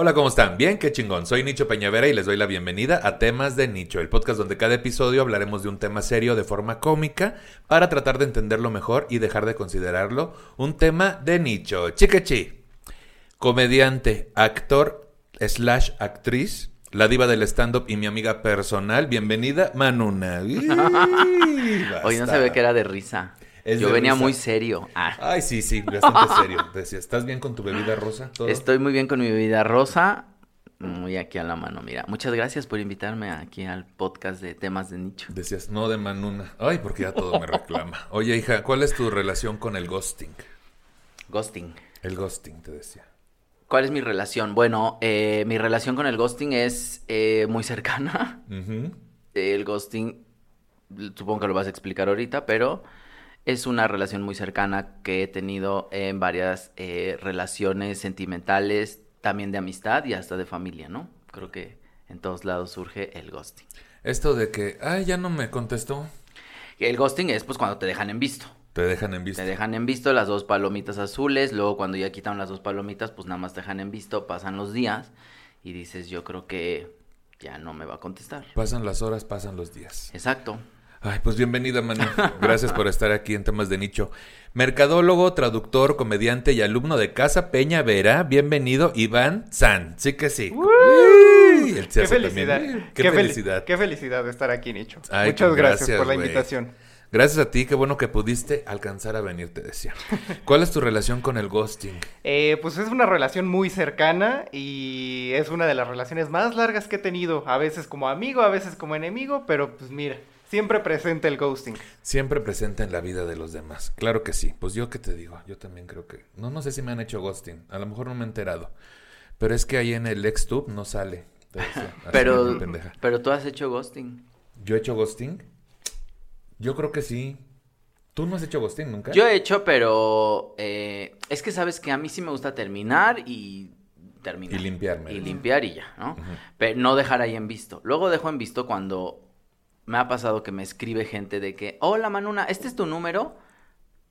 Hola, ¿cómo están? Bien, qué chingón. Soy Nicho Peñavera y les doy la bienvenida a Temas de Nicho, el podcast donde cada episodio hablaremos de un tema serio de forma cómica para tratar de entenderlo mejor y dejar de considerarlo un tema de nicho. Chiquechi. Comediante, actor, slash actriz, la diva del stand-up y mi amiga personal. Bienvenida, Manuna. Hoy no se ve que era de risa. Es Yo venía muy serio. Ah. Ay, sí, sí, bastante serio. Decía, ¿estás bien con tu bebida rosa? ¿Todo? Estoy muy bien con mi bebida rosa. Muy aquí a la mano, mira. Muchas gracias por invitarme aquí al podcast de temas de nicho. Decías, no de Manuna. Ay, porque ya todo me reclama. Oye, hija, ¿cuál es tu relación con el ghosting? Ghosting. El ghosting, te decía. ¿Cuál es mi relación? Bueno, eh, mi relación con el ghosting es eh, muy cercana. El ghosting, supongo que lo vas a explicar ahorita, pero es una relación muy cercana que he tenido en varias eh, relaciones sentimentales, también de amistad y hasta de familia, ¿no? Creo que en todos lados surge el ghosting. Esto de que, ay, ya no me contestó. El ghosting es pues cuando te dejan en visto. Te dejan en vista. Te dejan en visto las dos palomitas azules, luego cuando ya quitaron las dos palomitas, pues nada más te dejan en visto, pasan los días y dices, yo creo que ya no me va a contestar. Pasan las horas, pasan los días. Exacto. Ay, pues bienvenida, Manu. Gracias por estar aquí en temas de nicho. Mercadólogo, traductor, comediante y alumno de Casa Peña Vera. Bienvenido, Iván San. Sí que sí. Uy, Qué felicidad. Qué, fel- felicidad. Qué felicidad de estar aquí, Nicho. Ay, Muchas gracias, gracias, por la invitación. Gracias a ti, qué bueno que pudiste alcanzar a venir, te decía. ¿Cuál es tu relación con el ghosting? Eh, pues es una relación muy cercana y es una de las relaciones más largas que he tenido. A veces como amigo, a veces como enemigo, pero pues mira, siempre presente el ghosting. Siempre presente en la vida de los demás. Claro que sí. Pues yo qué te digo, yo también creo que... No, no sé si me han hecho ghosting. A lo mejor no me he enterado. Pero es que ahí en el XTube no sale. Pero, de pendeja. pero tú has hecho ghosting. ¿Yo he hecho ghosting? Yo creo que sí. ¿Tú no has hecho ghosting nunca? Yo he hecho, pero eh, es que sabes que a mí sí me gusta terminar y terminar. Y limpiarme. Y limpiar y ya, ¿no? Pero no dejar ahí en visto. Luego dejo en visto cuando me ha pasado que me escribe gente de que, hola Manuna, ¿este es tu número?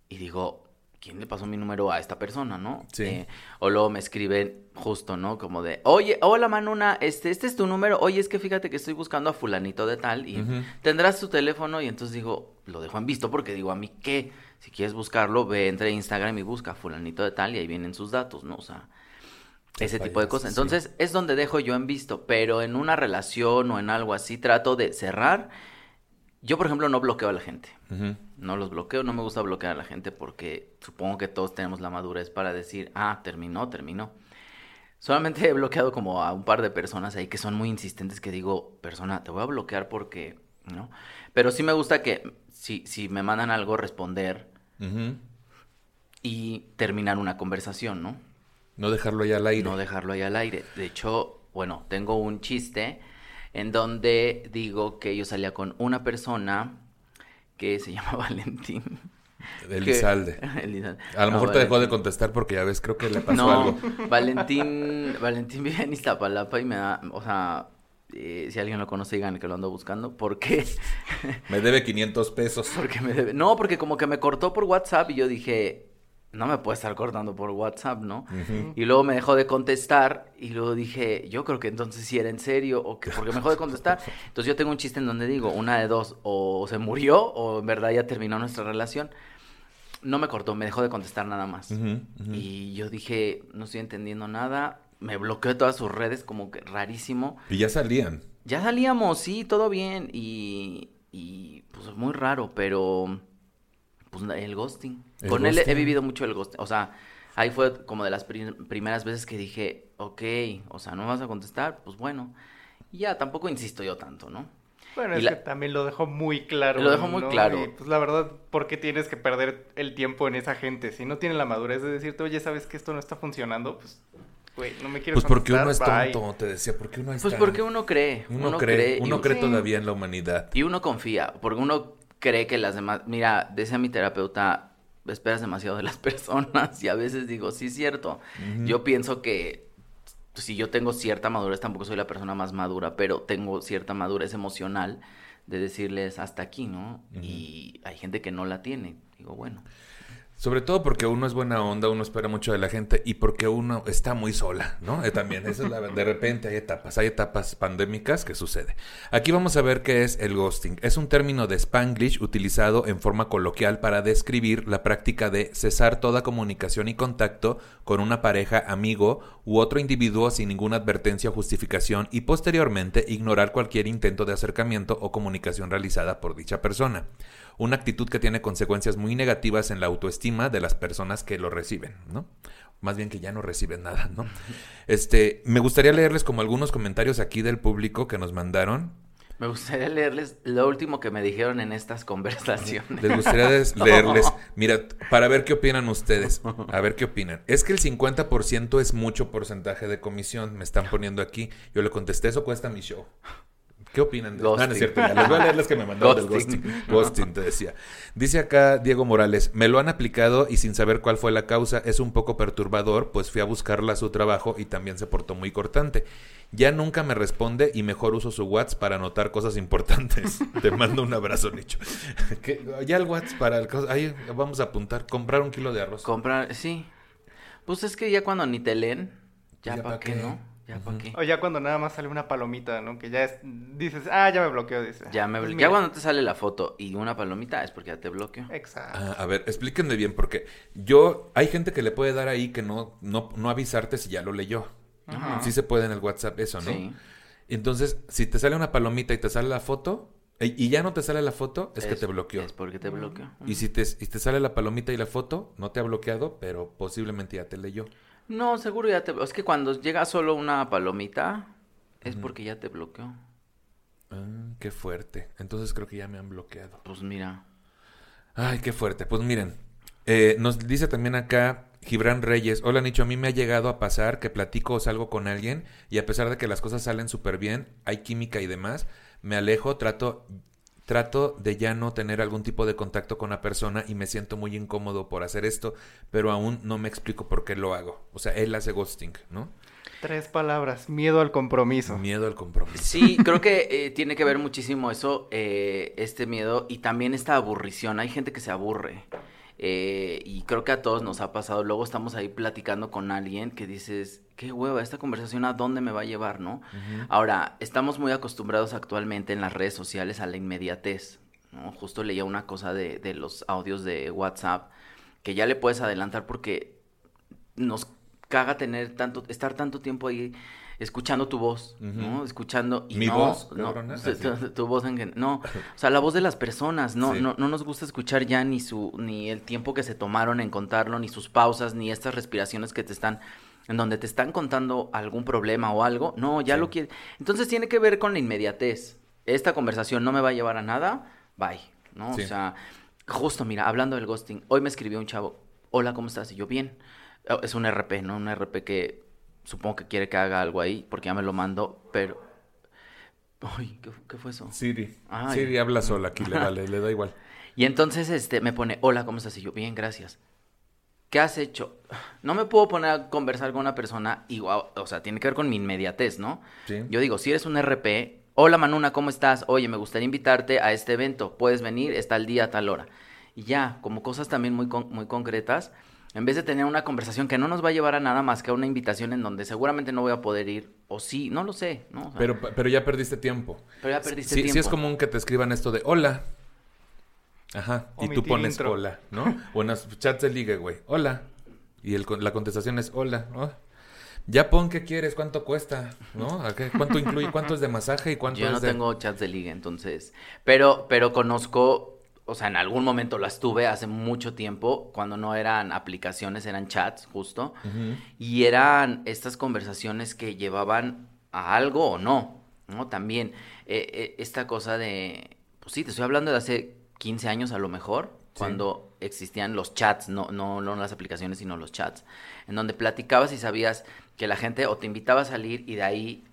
Y digo, ¿quién le pasó mi número a esta persona, no? Sí. Eh, o luego me escriben justo, ¿no? Como de, oye, hola Manuna, este, este es tu número. Oye, es que fíjate que estoy buscando a fulanito de tal y tendrás tu teléfono y entonces digo, lo dejo en visto porque digo, a mí qué, si quieres buscarlo, ve entre Instagram y busca fulanito de tal y ahí vienen sus datos, ¿no? O sea, ese tipo de cosas. sí. Entonces, es donde dejo yo en visto, pero en una relación o en algo así trato de cerrar. Yo, por ejemplo, no bloqueo a la gente. No los bloqueo, no me gusta bloquear a la gente porque supongo que todos tenemos la madurez para decir, ah, terminó, terminó. Solamente he bloqueado como a un par de personas ahí que son muy insistentes que digo, persona, te voy a bloquear porque, ¿no? Pero sí me gusta que si, si me mandan algo, responder y terminar una conversación, ¿no? No dejarlo ahí al aire. No dejarlo ahí al aire. De hecho, bueno, tengo un chiste en donde digo que yo salía con una persona que se llama Valentín. Elizalde. Elizalde. A lo No, mejor te dejó de contestar porque ya ves, creo que le pasó No, algo. Valentín, Valentín vive en Iztapalapa y me da, o sea, eh, si alguien lo conoce, digan que lo ando buscando. ¿Por qué? Me debe 500 pesos. Porque me debe... No, porque como que me cortó por WhatsApp y yo dije, no me puede estar cortando por WhatsApp, ¿no? Y luego me dejó de contestar y luego dije, yo creo que entonces sí era en serio o que porque me dejó de contestar. Entonces yo tengo un chiste en donde digo, una de dos, o se murió o en verdad ya terminó nuestra relación. No me cortó, me dejó de contestar nada más. Y yo dije, no estoy entendiendo nada. Me bloqueó de todas sus redes, como que rarísimo. Y ya salían. Ya salíamos, sí, todo bien. Y, y pues muy raro, pero Pues el ghosting. El Con él he- ghosting. vivido mucho el ghosting. O sea, ahí fue como de las pri- primeras veces que dije, ok, o sea, no me vas a contestar, pues bueno. Y ya, tampoco insisto yo tanto, ¿no? Bueno, Y es la- que también lo dejó muy claro. Lo dejó muy ¿no? claro. Y, pues la verdad, ¿por qué tienes que perder el tiempo en esa gente? Si no tiene la madurez de decirte, oye, ¿sabes que esto no está funcionando? Pues, güey, no me quieres Pues porque uno es contestar, bye. tonto, te decía, porque uno es Pues tan- porque uno cree. Uno, cree, y uno un- cree Sí. todavía en la humanidad. Y uno confía, porque uno cree que las demás, mira, decía mi terapeuta, esperas demasiado de las personas y a veces digo, sí es cierto. Yo pienso que pues, si yo tengo cierta madurez, tampoco soy la persona más madura, pero tengo cierta madurez emocional de decirles hasta aquí, ¿no? Y hay gente que no la tiene. Digo, bueno. Sobre todo porque uno es buena onda, uno espera mucho de la gente y porque uno está muy sola, ¿no? Eh, también, eso es la, de repente hay etapas, hay etapas pandémicas que sucede. Aquí vamos a ver qué es el ghosting. Es un término de Spanglish utilizado en forma coloquial para describir la práctica de cesar toda comunicación y contacto con una pareja, amigo u otro individuo sin ninguna advertencia o justificación y posteriormente ignorar cualquier intento de acercamiento o comunicación realizada por dicha persona una actitud que tiene consecuencias muy negativas en la autoestima de las personas que lo reciben, ¿no? Más bien que ya no reciben nada, ¿no? Este, me gustaría leerles como algunos comentarios aquí del público que nos mandaron. Me gustaría leerles lo último que me dijeron en estas conversaciones. Les gustaría leerles, mira, para ver qué opinan ustedes. A ver qué opinan. Es que el 50% es mucho porcentaje de comisión, me están poniendo aquí. Yo le contesté, eso cuesta mi show. ¿Qué opinan? de- Ghosting. Ah, no es cierto, ya les voy a leer las que me mandaron del Ghosting. te decía. Dice acá Diego Morales, me lo han aplicado y sin saber cuál fue la causa es un poco perturbador, pues fui a buscarla a su trabajo y también se portó muy cortante. Ya nunca me responde y mejor uso su WhatsApp para anotar cosas importantes. Te mando un abrazo, Nicho. ¿Qué? Ya el WhatsApp para el... Ahí vamos a apuntar, comprar un kilo de arroz. Comprar, sí. Pues es que ya cuando ni te leen, ya, Ya para pa' qué, qué. ¿no? Ya para qué. O ya cuando nada más sale una palomita, ¿no? Que ya es, dices, ah, ya me bloqueó, dice. Ya me Pues ya cuando te sale la foto y una palomita es porque ya te bloqueó. Exacto. Ah, a ver, explíquenme bien, porque yo, hay gente que le puede dar ahí que no, no, no avisarte si ya lo leyó. Ajá. Sí se puede en el WhatsApp eso, ¿no? Sí. Entonces, si te sale una palomita y te sale la foto, e- y ya no te sale la foto, es, que te bloqueó. Es porque te bloqueó. Y si te, y te sale la palomita y la foto, no te ha bloqueado, pero posiblemente ya te leyó. No, seguro ya te... Es que cuando llega solo una palomita es porque ya te bloqueó. Ah, qué fuerte. Entonces creo que ya me han bloqueado. Pues mira. Ay, qué fuerte. Pues miren, eh, nos dice también acá Gibran Reyes. Hola Nicho, a mí me ha llegado a pasar que platico o salgo con alguien y a pesar de que las cosas salen súper bien, hay química y demás, me alejo, trato, trato de ya no tener algún tipo de contacto con la persona y me siento muy incómodo por hacer esto, pero aún no me explico por qué lo hago. O sea, él hace ghosting, ¿no? Tres palabras, miedo al compromiso. Miedo al compromiso. Sí, creo que eh, tiene que ver muchísimo eso, eh, este miedo y también esta aburrición. Hay gente que se aburre. eh, y creo que a todos nos ha pasado. Luego estamos ahí platicando con alguien que dices, qué hueva, esta conversación a dónde me va a llevar, ¿no? Ahora, estamos muy acostumbrados actualmente en las redes sociales a la inmediatez. ¿no? Justo leía una cosa de, de los audios de WhatsApp que ya le puedes adelantar porque nos caga tener tanto, estar tanto tiempo ahí escuchando tu voz, ¿no? Escuchando y ¿Mi no, voz, no, tu, voz en no, o sea, la voz de las personas, no, Sí. no, no nos gusta escuchar ya ni su, ni el tiempo que se tomaron en contarlo, ni sus pausas, ni estas respiraciones que te están, en donde te están contando algún problema o algo, no, ya Sí. lo quiere, entonces tiene que ver con la inmediatez, esta conversación no me va a llevar a nada, bye, ¿no? Sí. O sea, justo, mira, hablando del ghosting, hoy me escribió un chavo, hola, ¿cómo estás? Y yo, bien, Eh, es un RP, ¿no? Un RP que supongo que quiere que haga algo ahí, porque ya me lo mandó, pero... Ay, ¿qué, qué fue eso? Siri. Ay. Siri habla sola aquí, le vale, le da igual. Y entonces este me pone, hola, ¿cómo estás? Y yo, bien, gracias. ¿Qué has hecho? No me puedo poner a conversar con una persona igual, o sea, tiene que ver con mi inmediatez, ¿no? Sí. Yo digo, si eres un RP, hola Manuna, ¿cómo estás? Oye, me gustaría invitarte a este evento, puedes venir, está el día a tal hora. Y ya, como cosas también muy, con- muy concretas, en vez de tener una conversación que no nos va a llevar a nada más que a una invitación en donde seguramente no voy a poder ir, o sí, no lo sé, ¿no? O sea, Pero, pero ya perdiste tiempo. pero ya perdiste sí, tiempo. sí es común que te escriban esto de hola. Ajá. Y tú pones intro. hola, ¿no? O en los chats de ligue, güey. Hola. Y el, la contestación es hola. Oh. Ya pon qué quieres, cuánto cuesta, ¿no? ¿A qué- ¿Cuánto incluye? ¿Cuánto es de masaje y cuánto Yo no de...? tengo chats de liga, entonces. Pero, pero conozco o sea, en algún momento las tuve hace mucho tiempo, cuando no eran aplicaciones, eran chats, justo. Y eran estas conversaciones que llevaban a algo o no, ¿no? También eh, eh, esta cosa de, pues sí, te estoy hablando de hace 15 años a lo mejor, cuando existían los chats, no, no, no las aplicaciones, sino los chats, en donde platicabas y sabías que la gente o te invitaba a salir y de ahí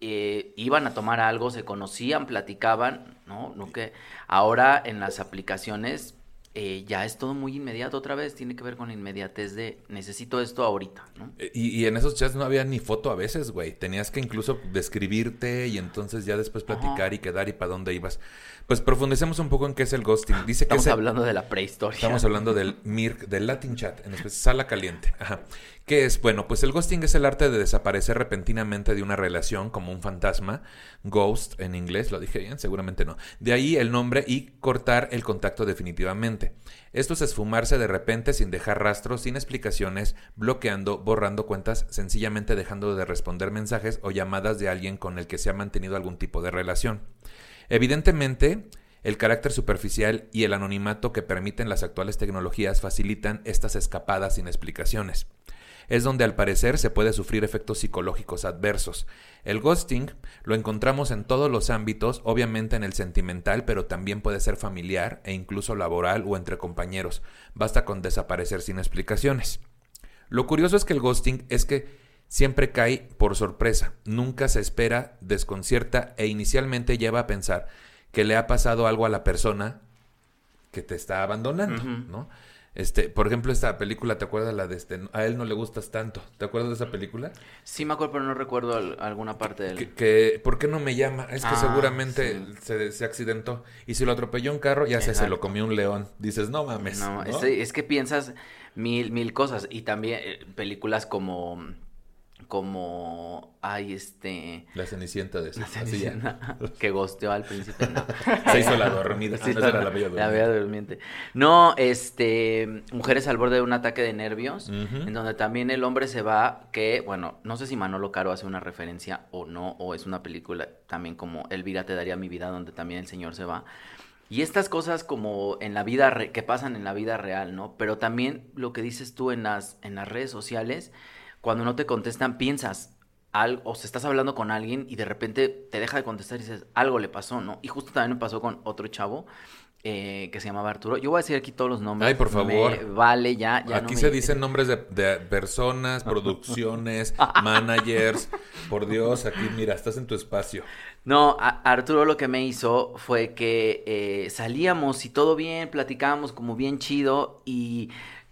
eh, iban a tomar algo, se conocían, platicaban, ¿no? no que ahora en las aplicaciones eh, ya es todo muy inmediato otra vez, tiene que ver con inmediatez de necesito esto ahorita, ¿no? Eh, Y, y en esos chats no había ni foto a veces, güey. Tenías que incluso describirte y entonces ya después platicar y quedar y para dónde ibas. Pues profundicemos un poco en qué es el ghosting. Dice que Estamos es el- hablando de la prehistoria. Estamos hablando del MIRC, del Latin Chat, en especial sala caliente. Ajá. ¿Qué es? Bueno, pues el ghosting es el arte de desaparecer repentinamente de una relación como un fantasma. Ghost en inglés, lo dije bien, seguramente no. De ahí el nombre y cortar el contacto definitivamente. Esto es esfumarse de repente sin dejar rastros, sin explicaciones, bloqueando, borrando cuentas, sencillamente dejando de responder mensajes o llamadas de alguien con el que se ha mantenido algún tipo de relación. Evidentemente, el carácter superficial y el anonimato que permiten las actuales tecnologías facilitan estas escapadas sin explicaciones. Es donde al parecer se puede sufrir efectos psicológicos adversos. El ghosting lo encontramos en todos los ámbitos, obviamente en el sentimental, pero también puede ser familiar e incluso laboral o entre compañeros. Basta con desaparecer sin explicaciones. Lo curioso es que el ghosting es que siempre cae por sorpresa, nunca se espera, desconcierta e inicialmente lleva a pensar que le ha pasado algo a la persona que te está abandonando, ¿no? Este, por ejemplo, esta película, ¿te acuerdas la de este? A él no le gustas tanto. ¿Te acuerdas de esa película? Sí me acuerdo, pero no recuerdo al- alguna parte del... Que, que, ¿por qué no me llama? Es que Ah, seguramente sí. se, se accidentó. Y si lo atropelló un carro, ya sé, se lo comió un león. Dices, no mames. No, ¿no? Es, es que piensas mil, mil cosas. Y también eh, películas como. Como. Ay, este. La cenicienta de La. Cenicienta, que gosteó al príncipe. No. Se hizo la dormida. Sí, Ah, no, era la bella la durmiente. Durmiente. No, este, Mujeres al borde de un ataque de nervios, en donde también el hombre se va, que, bueno, no sé si Manolo Caro hace una referencia o no, o es una película también como Elvira te daría mi vida, donde también el señor se va. Y estas cosas como en la vida, re- que pasan en la vida real, ¿no? Pero también lo que dices tú en las, en las redes sociales, cuando no te contestan, piensas, algo, o se estás hablando con alguien y de repente te deja de contestar y dices, algo le pasó, ¿no? Y justo también me pasó con otro chavo eh, que se llamaba Arturo. Yo voy a decir aquí todos los nombres. Ay, por favor. Me vale, ya. ya no Aquí me- se dicen nombres de, de personas, producciones, managers. Por Dios, aquí mira, estás en tu espacio. No, a- Arturo lo que me hizo fue que eh, salíamos y todo bien, platicábamos como bien chido y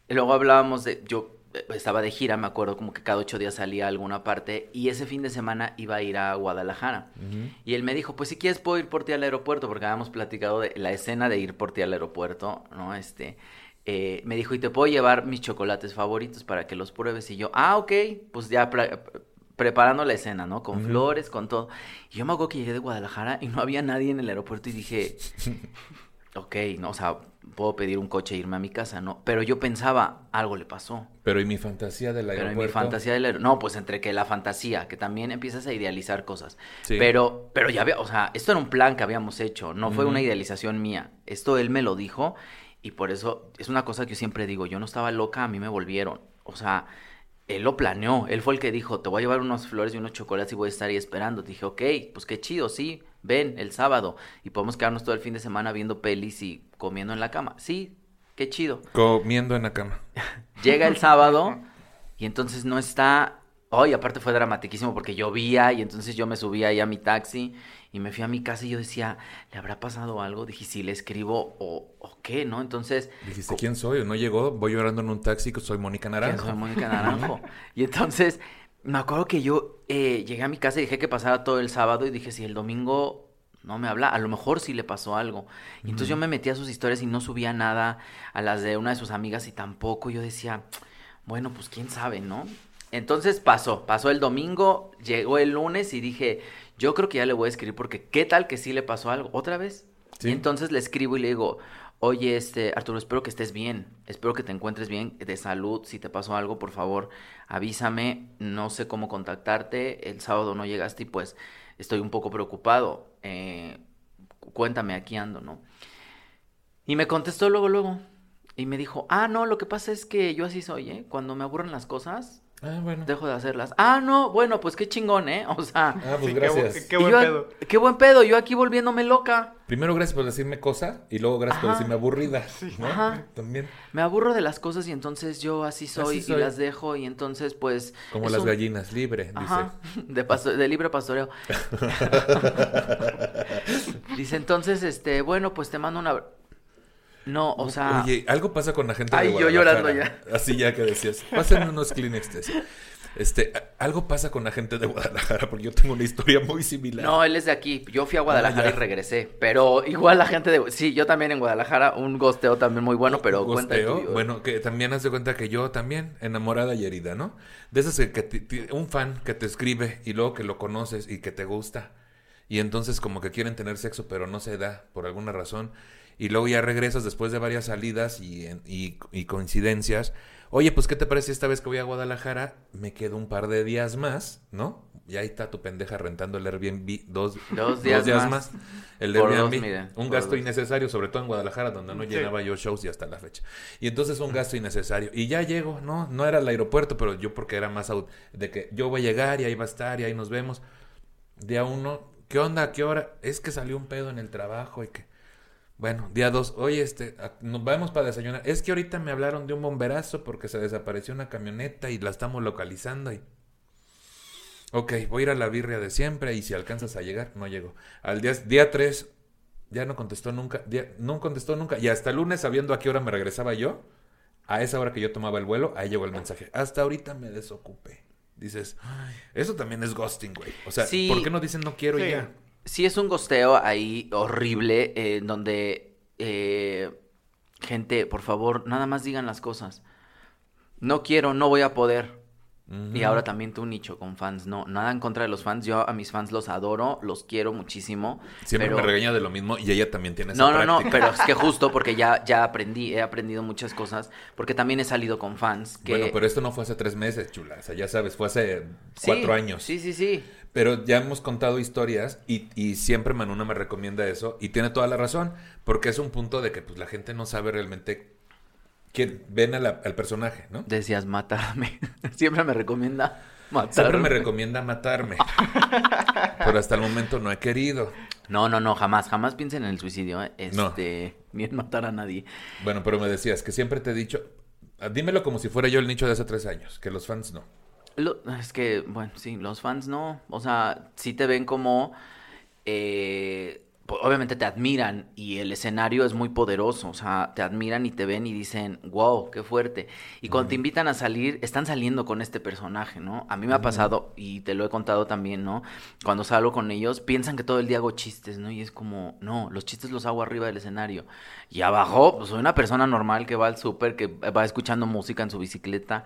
luego hablábamos de, yo estaba de gira, me acuerdo como que cada ocho días salía a alguna parte y ese fin de semana iba a ir a Guadalajara. Y él me dijo, pues si quieres puedo ir por ti al aeropuerto, porque habíamos platicado de la escena de ir por ti al aeropuerto, ¿no? Este, eh, me dijo, y te puedo llevar mis chocolates favoritos para que los pruebes. Y yo, ah, ok, pues ya preparando la escena, ¿no? Con flores, con todo. Y yo me acuerdo que llegué de Guadalajara y no había nadie en el aeropuerto y dije, ok, no, o sea, puedo pedir un coche e irme a mi casa, ¿no? Pero yo pensaba, algo le pasó. Pero y mi fantasía del Pero en aeropuerto. mi fantasía del aer- No, pues entre que la fantasía, que también empiezas a idealizar cosas. Sí. Pero, pero ya había, o sea, esto era un plan que habíamos hecho, no fue una idealización mía. Esto él me lo dijo y por eso es una cosa que yo siempre digo, yo no estaba loca, a mí me volvieron. O sea, él lo planeó, él fue el que dijo, te voy a llevar unas flores y unos chocolates y voy a estar ahí esperando. Dije, ok, pues qué chido, sí, ven el sábado y podemos quedarnos todo el fin de semana viendo pelis y comiendo en la cama. Sí, qué chido. Comiendo en la cama. Llega el sábado y entonces no está. Hoy, aparte fue dramatiquísimo porque llovía y entonces yo me subí ahí a mi taxi y me fui a mi casa y yo decía, ¿le habrá pasado algo? Dije, si le escribo o, o qué, ¿no? Entonces, Dijiste, ¿quién soy? No llegó, voy llorando en un taxi, soy Mónica ¿quién Naranjo. soy Mónica Naranjo? y entonces, me acuerdo que yo eh, llegué a mi casa y dejé que pasara todo el sábado y dije, si el domingo no me habla, a lo mejor sí le pasó algo. Y entonces yo me metí a sus historias y no subía nada, a las de una de sus amigas y tampoco. Yo decía, bueno, pues quién sabe, ¿no? Entonces pasó, pasó el domingo, llegó el lunes y dije, yo creo que ya le voy a escribir porque qué tal que sí le pasó algo otra vez. Sí. Y entonces le escribo y le digo, oye, este, Arturo, espero que estés bien, espero que te encuentres bien de salud, si te pasó algo, por favor, avísame, no sé cómo contactarte, el sábado no llegaste y pues estoy un poco preocupado, eh, cuéntame, aquí ando, ¿no? Y me contestó luego, luego. Y me dijo, ah, no, lo que pasa es que yo así soy, ¿eh? Cuando me aburren las cosas, Ah, bueno. dejo de hacerlas. Ah, no, bueno, pues qué chingón, ¿eh? O sea, Ah, pues Sí, gracias. Qué, buen yo- pedo. Qué buen pedo, yo aquí volviéndome loca. Primero gracias por decirme cosa y luego gracias por decirme aburrida. ¿no? Ajá. También. Me aburro de las cosas y entonces yo así soy, Así soy. y las dejo y entonces pues... Como las un- gallinas, libre, Ajá, de, pasto- de libre pastoreo. Dice, entonces, este, bueno, pues te mando una... No, o sea... Oye, algo pasa con la gente Ay, de yo llorando Guadalajara. Así ya que decías, pásenme unos Kleenex. Este, algo pasa con la gente de Guadalajara porque yo tengo una historia muy similar. No, él es de aquí. Yo fui a Guadalajara Ah, ya. y regresé. Pero igual la gente de... Sí, yo también en Guadalajara, un gosteo también muy bueno, pero cuenta. Bueno, que también haz de cuenta que yo también, enamorada y herida, ¿no? De esas que, que te- te- un fan que te escribe y luego que lo conoces y que te gusta. Y entonces como que quieren tener sexo, pero no se da por alguna razón. Y luego ya regresas después de varias salidas y, y, y coincidencias. Oye, pues ¿qué te parece esta vez que voy a Guadalajara? Me quedo un par de días más, ¿no? Y ahí está tu pendeja rentando el Airbnb dos, Dos días más. El Por Airbnb. dos, mira, un gasto dos. innecesario, sobre todo en Guadalajara, donde no Sí. llenaba yo shows y hasta la fecha. Y entonces un gasto innecesario. Y ya llego, no, no era el aeropuerto, pero yo porque era más out- de que yo voy a llegar y ahí va a estar y ahí nos vemos. Día uno, ¿qué onda? ¿A qué hora? Es que salió un pedo en el trabajo y que... Bueno, día dos, oye, este, nos vamos para desayunar. Es que ahorita me hablaron de un bomberazo porque se desapareció una camioneta y la estamos localizando y... Ok, voy a ir a la birria de siempre y si alcanzas a llegar, no llego. Al día, día 3, ya no contestó nunca, día- no contestó nunca. Y hasta el lunes, sabiendo a qué hora me regresaba yo, a esa hora que yo tomaba el vuelo, ahí llegó el mensaje. Hasta ahorita me desocupé. Dices, "Ay, eso también es ghosting, güey. O sea, Sí. ¿por qué no dicen no quiero y Sí. ya? Sí, es un gosteo ahí horrible, eh, donde, eh, gente, por favor, nada más digan las cosas. No quiero, no voy a poder. Y ahora también tu nicho con fans, no, nada en contra de los fans, yo a mis fans los adoro, los quiero muchísimo. Siempre pero- me regaña de lo mismo y ella también tiene esa No, no, no, pero es que justo porque ya, ya aprendí, he aprendido muchas cosas, porque también he salido con fans que... Bueno, pero esto no fue hace tres meses, chula. O sea, ya sabes, fue hace Sí, cuatro años. Sí, sí, sí. Pero ya hemos contado historias y, y siempre Manuna me recomienda eso y tiene toda la razón, porque es un punto de que pues la gente no sabe realmente quién ven a la- al personaje, ¿no? Decías matarme. Siempre me recomienda matarme. Siempre me recomienda matarme, pero hasta el momento no he querido. No, no, no, jamás, jamás piensen en el suicidio, ¿eh? No. este, ni en matar a nadie. Bueno, pero me decías que siempre te he dicho, ah, dímelo como si fuera yo el nicho de hace tres años, que los fans no. Lo- es que, bueno, sí, los fans no, o sea, sí te ven como, eh, obviamente te admiran y el escenario es muy poderoso, o sea, te admiran y te ven y dicen, wow, qué fuerte. Y cuando te invitan a salir, están saliendo con este personaje, ¿no? A mí me ha pasado, y te lo he contado también, ¿no? Cuando salgo con ellos, piensan que todo el día hago chistes, ¿no? Y es como, no, los chistes los hago arriba del escenario. Y abajo, pues soy una persona normal que va al súper, que va escuchando música en su bicicleta,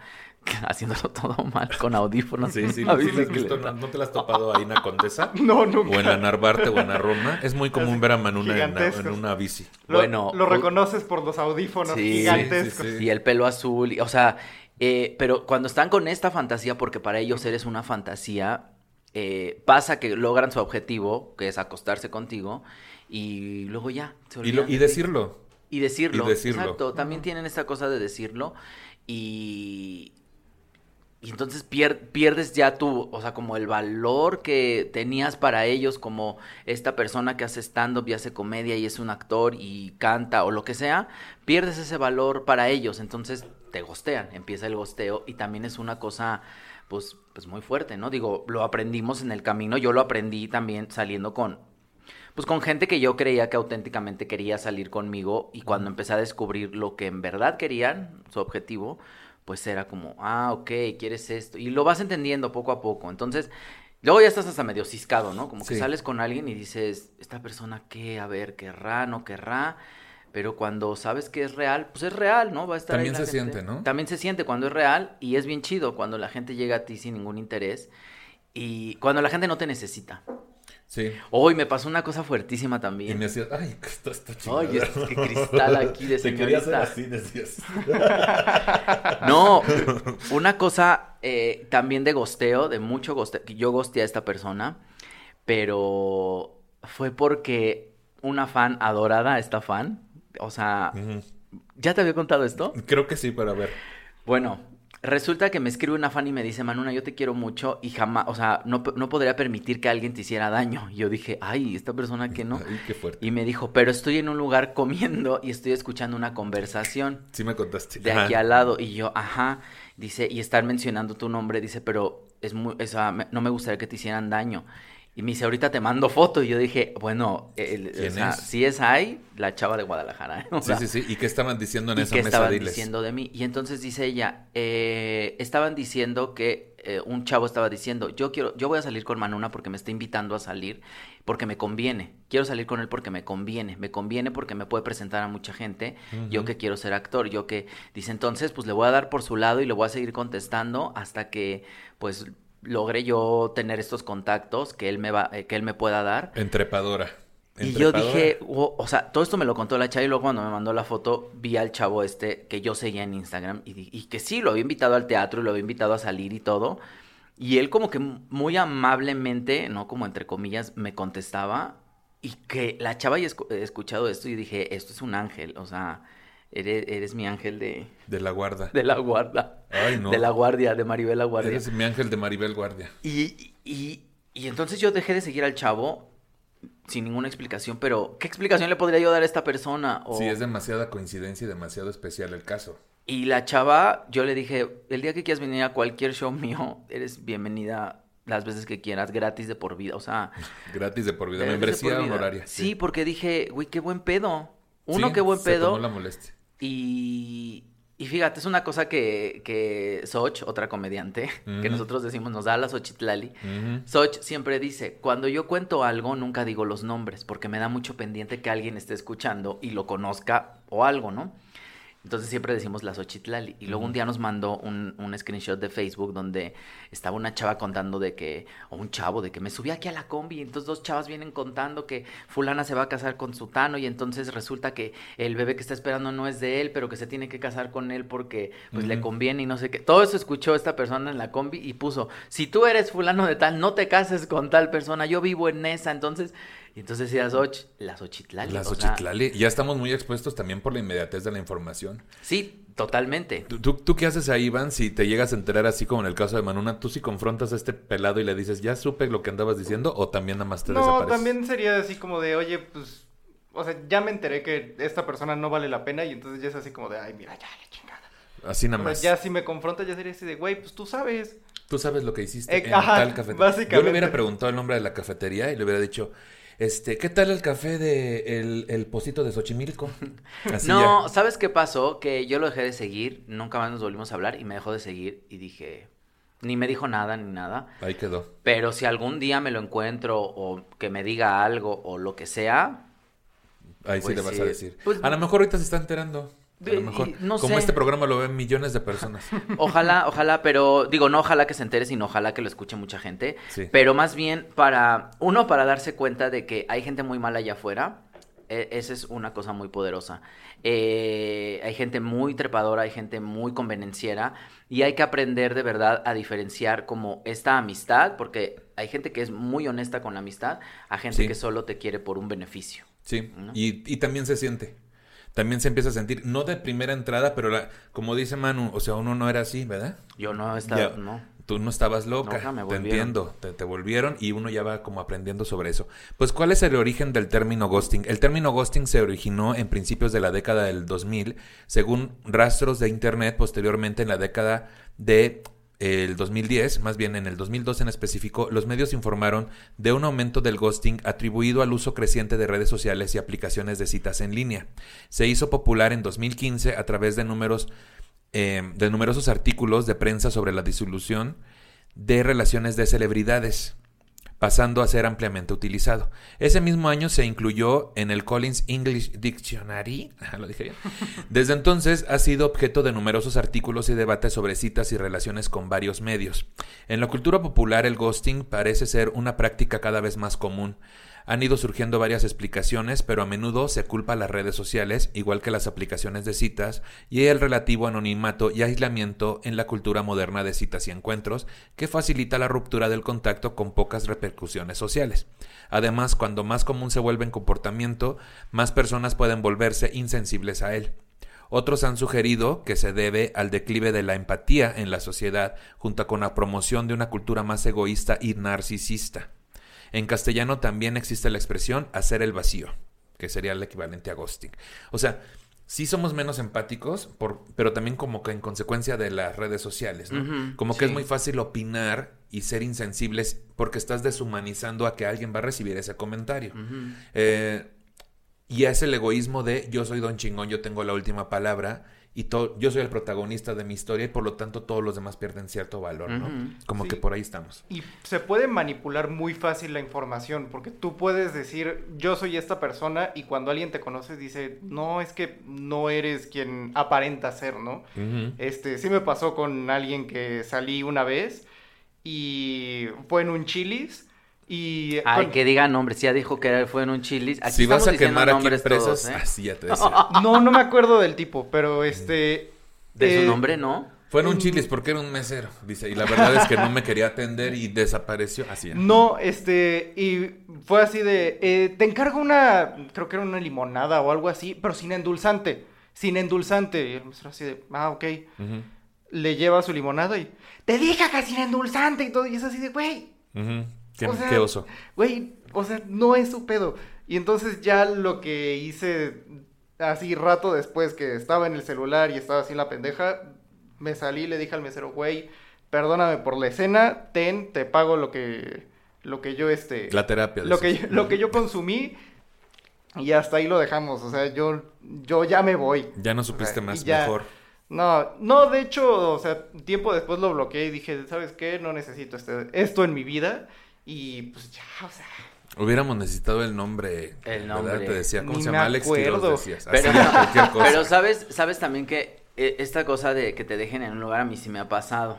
haciéndolo todo mal, con audífonos. Sí, sí, la has visto. ¿no, no te las has topado ahí en la Condesa? No, O nunca. en la Narvarte o en la Roma. Es muy común ver a Manuna en, una- en una bici. Lo, Bueno, lo reconoces por los audífonos Sí, gigantescos. sí, sí. Y el pelo azul, y- o sea, eh, pero cuando están con esta fantasía, porque para ellos eres una fantasía, eh, pasa que logran su objetivo, que es acostarse contigo, y luego ya. se Y, lo- y decirlo. Y decirlo. Y decirlo. Exacto, también tienen esta cosa de decirlo y... Y entonces pier- pierdes ya tu, o sea, como el valor que tenías para ellos, como esta persona que hace stand-up y hace comedia y es un actor y canta o lo que sea, pierdes ese valor para ellos, entonces te gostean, empieza el gosteo y también es una cosa, pues, pues muy fuerte, ¿no? Digo, lo aprendimos en el camino, yo lo aprendí también saliendo con, pues con gente que yo creía que auténticamente quería salir conmigo y cuando empecé a descubrir lo que en verdad querían, su objetivo, pues era como, ah, ok, quieres esto. Y lo vas entendiendo poco a poco. Entonces, luego ya estás hasta medio ciscado, ¿no? Como que Sí. sales con alguien y dices, esta persona qué, a ver, querrá, no querrá. Pero cuando sabes que es real, pues es real, ¿no? Va a estar ahí También la se gente. siente, ¿no? También se siente cuando es real y es bien chido cuando la gente llega a ti sin ningún interés y cuando la gente no te necesita. Sí. Hoy me pasó una cosa fuertísima Y también. me decías, ay, esto está chido. Ay, es que cristal aquí de Te quería hacer así, decías. No, una cosa eh, también de gosteo, de mucho gosteo, yo gosteé a esta persona, pero fue porque una fan adorada, esta fan, O sea. ¿ya te había contado esto? Creo que sí, pero a ver. Bueno, resulta que me escribe una fan y me dice, Manuna, yo te quiero mucho y jamás, o sea, no, no podría permitir que alguien te hiciera daño. Y yo dije, ay, esta persona que no. Ay, qué fuerte. Y me dijo, pero estoy en un lugar comiendo y estoy escuchando una conversación Sí me contaste. de Ajá. aquí al lado. Y yo, ajá, dice, y están mencionando tu nombre, dice, pero es muy, o sea, no me gustaría que te hicieran daño. Y me dice, ahorita te mando foto. Y yo dije, bueno, el- ¿Quién o sea, es? si es ahí, la chava de Guadalajara. ¿eh? O Sí, sea, sí, sí. ¿Y qué estaban diciendo en ¿Y esa qué mesa? estaban Diles. diciendo de mí? Y entonces dice ella, eh, estaban diciendo que eh, un chavo estaba diciendo, yo quiero, yo voy a salir con Manuna porque me está invitando a salir, porque me conviene. Quiero salir con él porque me conviene. Me conviene porque me puede presentar a mucha gente. Yo que quiero ser actor, yo que dice entonces, pues le voy a dar por su lado y le voy a seguir contestando hasta que, pues logre yo tener estos contactos que él me va, eh, que él me pueda dar. Entrepadora. Y yo dije, o, o sea, todo esto me lo contó la chava y luego cuando me mandó la foto vi al chavo este que yo seguía en Instagram y, y que sí, lo había invitado al teatro y lo había invitado a salir y todo. Y él como que muy amablemente, no como entre comillas, me contestaba y que la chava escu- escuchado esto y dije, esto es un ángel, o sea, eres, eres mi ángel de, De la guarda. de la guarda. Ay, no. De la guardia, de Maribel la guardia. Eres mi ángel de Maribel Guardia. Y, y, y entonces yo dejé de seguir al chavo sin ninguna explicación, pero ¿qué explicación le podría yo dar a esta persona? O- Sí, es demasiada coincidencia y demasiado especial el caso. Y la chava, yo le dije, el día que quieras venir a cualquier show mío, eres bienvenida las veces que quieras, gratis de por vida, o sea... Gratis de por vida. Membresía honoraria. Sí, porque dije, güey, qué buen pedo. Uno, Sí, qué buen se pedo. tomó la molestia. Y, y fíjate, es una cosa que, que Soch, otra comediante, que nosotros decimos, nos da la Xochitlali. Ujú. Soch siempre dice, cuando yo cuento algo, nunca digo los nombres, porque me da mucho pendiente que alguien esté escuchando y lo conozca o algo, ¿no? Entonces siempre decimos la Xochitlali. Y luego un día nos mandó un, un screenshot de Facebook donde estaba una chava contando de que, o un chavo, de que me subí aquí a la combi y entonces dos chavas vienen contando que fulana se va a casar con sutano y entonces resulta que el bebé que está esperando no es de él, pero que se tiene que casar con él porque pues le conviene y no sé qué. Todo eso escuchó esta persona en la combi y puso, si tú eres fulano de tal, no te cases con tal persona, yo vivo en esa, entonces... Y entonces decía Xoch, la Xochitlali. La o sea, Xochitlali. Ya estamos muy expuestos también por la inmediatez de la información. sí, totalmente. ¿Tú, tú, tú qué haces ahí, Iván, si te llegas a enterar así como en el caso de Manuna? ¿Tú si confrontas a este pelado y le dices, ya supe lo que andabas diciendo? ¿O también nada más te No, desapareces? también sería así como de, oye, pues, o sea, ya me enteré que esta persona no vale la pena y entonces ya es así como de, ay, mira, ya, la chingada. Así nada O sea, más. ya si me confronta ya sería así de, güey, pues tú sabes. Tú sabes lo que hiciste Eh, en ajá, tal cafetería. básicamente. Yo le hubiera preguntado el nombre de la cafetería y le hubiera dicho, este, ¿qué tal el café de el, el Pocito de Xochimilco? Así no, ya. ¿sabes qué pasó? Que yo lo dejé de seguir, nunca más nos volvimos a hablar y me dejó de seguir y dije, ni me dijo nada ni nada. Ahí quedó. Pero si algún día me lo encuentro o que me diga algo o lo que sea, Ahí sí Pues le vas sí. a decir. Pues- a lo mejor ahorita se está enterando. A lo mejor. y no como sé. este programa lo ven millones de personas. ojalá, ojalá, pero digo, no ojalá que se entere, sino ojalá que lo escuche mucha gente. Sí. Pero más bien para, uno, para darse cuenta de que hay gente muy mala allá afuera. e- esa es una cosa muy poderosa. Eh, hay gente muy trepadora, hay gente muy convenenciera y hay que aprender de verdad a diferenciar como esta amistad, porque hay gente que es muy honesta con la amistad, a gente Sí. que solo te quiere por un beneficio. Sí, ¿No? y, y también se siente. También se empieza a sentir, no de primera entrada, pero la, como dice Manu, o sea, uno no era así, ¿verdad? Yo no estaba, Ya. no. Tú no estabas loca, me te entiendo, te, te volvieron y uno ya va como aprendiendo sobre eso. Pues, ¿cuál es el origen del término ghosting? El término ghosting se originó en principios de la década del 2000, según rastros de internet, posteriormente en la década de el 2010, más bien en el 2002 en específico, los medios informaron de un aumento del ghosting atribuido al uso creciente de redes sociales y aplicaciones de citas en línea. Se hizo popular en 2015 a través de números eh, de numerosos artículos de prensa sobre la disolución de relaciones de celebridades, pasando a ser ampliamente utilizado. Ese mismo año se incluyó en el Collins English Dictionary, lo dije. Desde entonces ha sido objeto de numerosos artículos y debates sobre citas y relaciones con varios medios. En la cultura popular el ghosting parece ser una práctica cada vez más común. Han ido surgiendo varias explicaciones, pero a menudo se culpa a las redes sociales, igual que las aplicaciones de citas, y el relativo anonimato y aislamiento en la cultura moderna de citas y encuentros, que facilita la ruptura del contacto con pocas repercusiones sociales. Además, cuando más común se vuelve en comportamiento, más personas pueden volverse insensibles a él. Otros han sugerido que se debe al declive de la empatía en la sociedad, junto con la promoción de una cultura más egoísta y narcisista. En castellano también existe la expresión hacer el vacío, que sería el equivalente a ghosting. O sea, sí somos menos empáticos, por, pero también como que en consecuencia de las redes sociales, ¿no? Como que es muy fácil opinar y ser insensibles porque estás deshumanizando a que alguien va a recibir ese comentario. Eh, y es el egoísmo de yo soy don chingón, yo tengo la última palabra y yo soy el protagonista de mi historia y por lo tanto todos los demás pierden cierto valor, ¿no? Como Sí. que por ahí estamos. Y se puede manipular muy fácil la información, porque tú puedes decir, yo soy esta persona, y cuando alguien te conoce dice, no, es que no eres quien aparenta ser, ¿no? Este, sí me pasó con alguien que salí una vez y fue en un chilis y... Ay, con- que diga nombres. Ya dijo que era- fue en un chilis. Aquí si vas a quemar aquí nombres empresas, todos, ¿eh? así ya te decía. No, no me acuerdo del tipo, pero este... De eh, su nombre, ¿no? Fue en un Mm. chilis porque era un mesero, dice, y la verdad es que no me quería atender y desapareció. Así. No, este, y fue así de, eh, te encargo una, creo que era una limonada o algo así, pero sin endulzante, sin endulzante. Y el mesero así de, ah, ok. Le lleva su limonada y, te dije que sin endulzante y todo, y es así de, güey, ujú. Qué, O sea, qué oso. güey, o sea, no es su pedo. Y entonces ya lo que hice así rato después que estaba en el celular y estaba así en la pendeja, me salí y le dije al mesero, güey, perdóname por la escena, ten, te pago lo que, lo que yo, este... La terapia. lo que, yo- lo que yo consumí y hasta ahí lo dejamos. O sea, yo, yo ya me voy. Ya no supiste O sea, más, ya- mejor. No, no, de hecho, o sea, tiempo después lo bloqueé y dije, ¿sabes qué? No necesito este, esto en mi vida. Y pues ya, o sea. Hubiéramos necesitado el nombre. El ¿verdad? nombre. Te decía, ¿cómo Ni se llama? Alex Quiroz, decías. Así, Pero, cualquier cosa. pero sabes, sabes también que eh, esta cosa de que te dejen en un lugar a mí sí me ha pasado.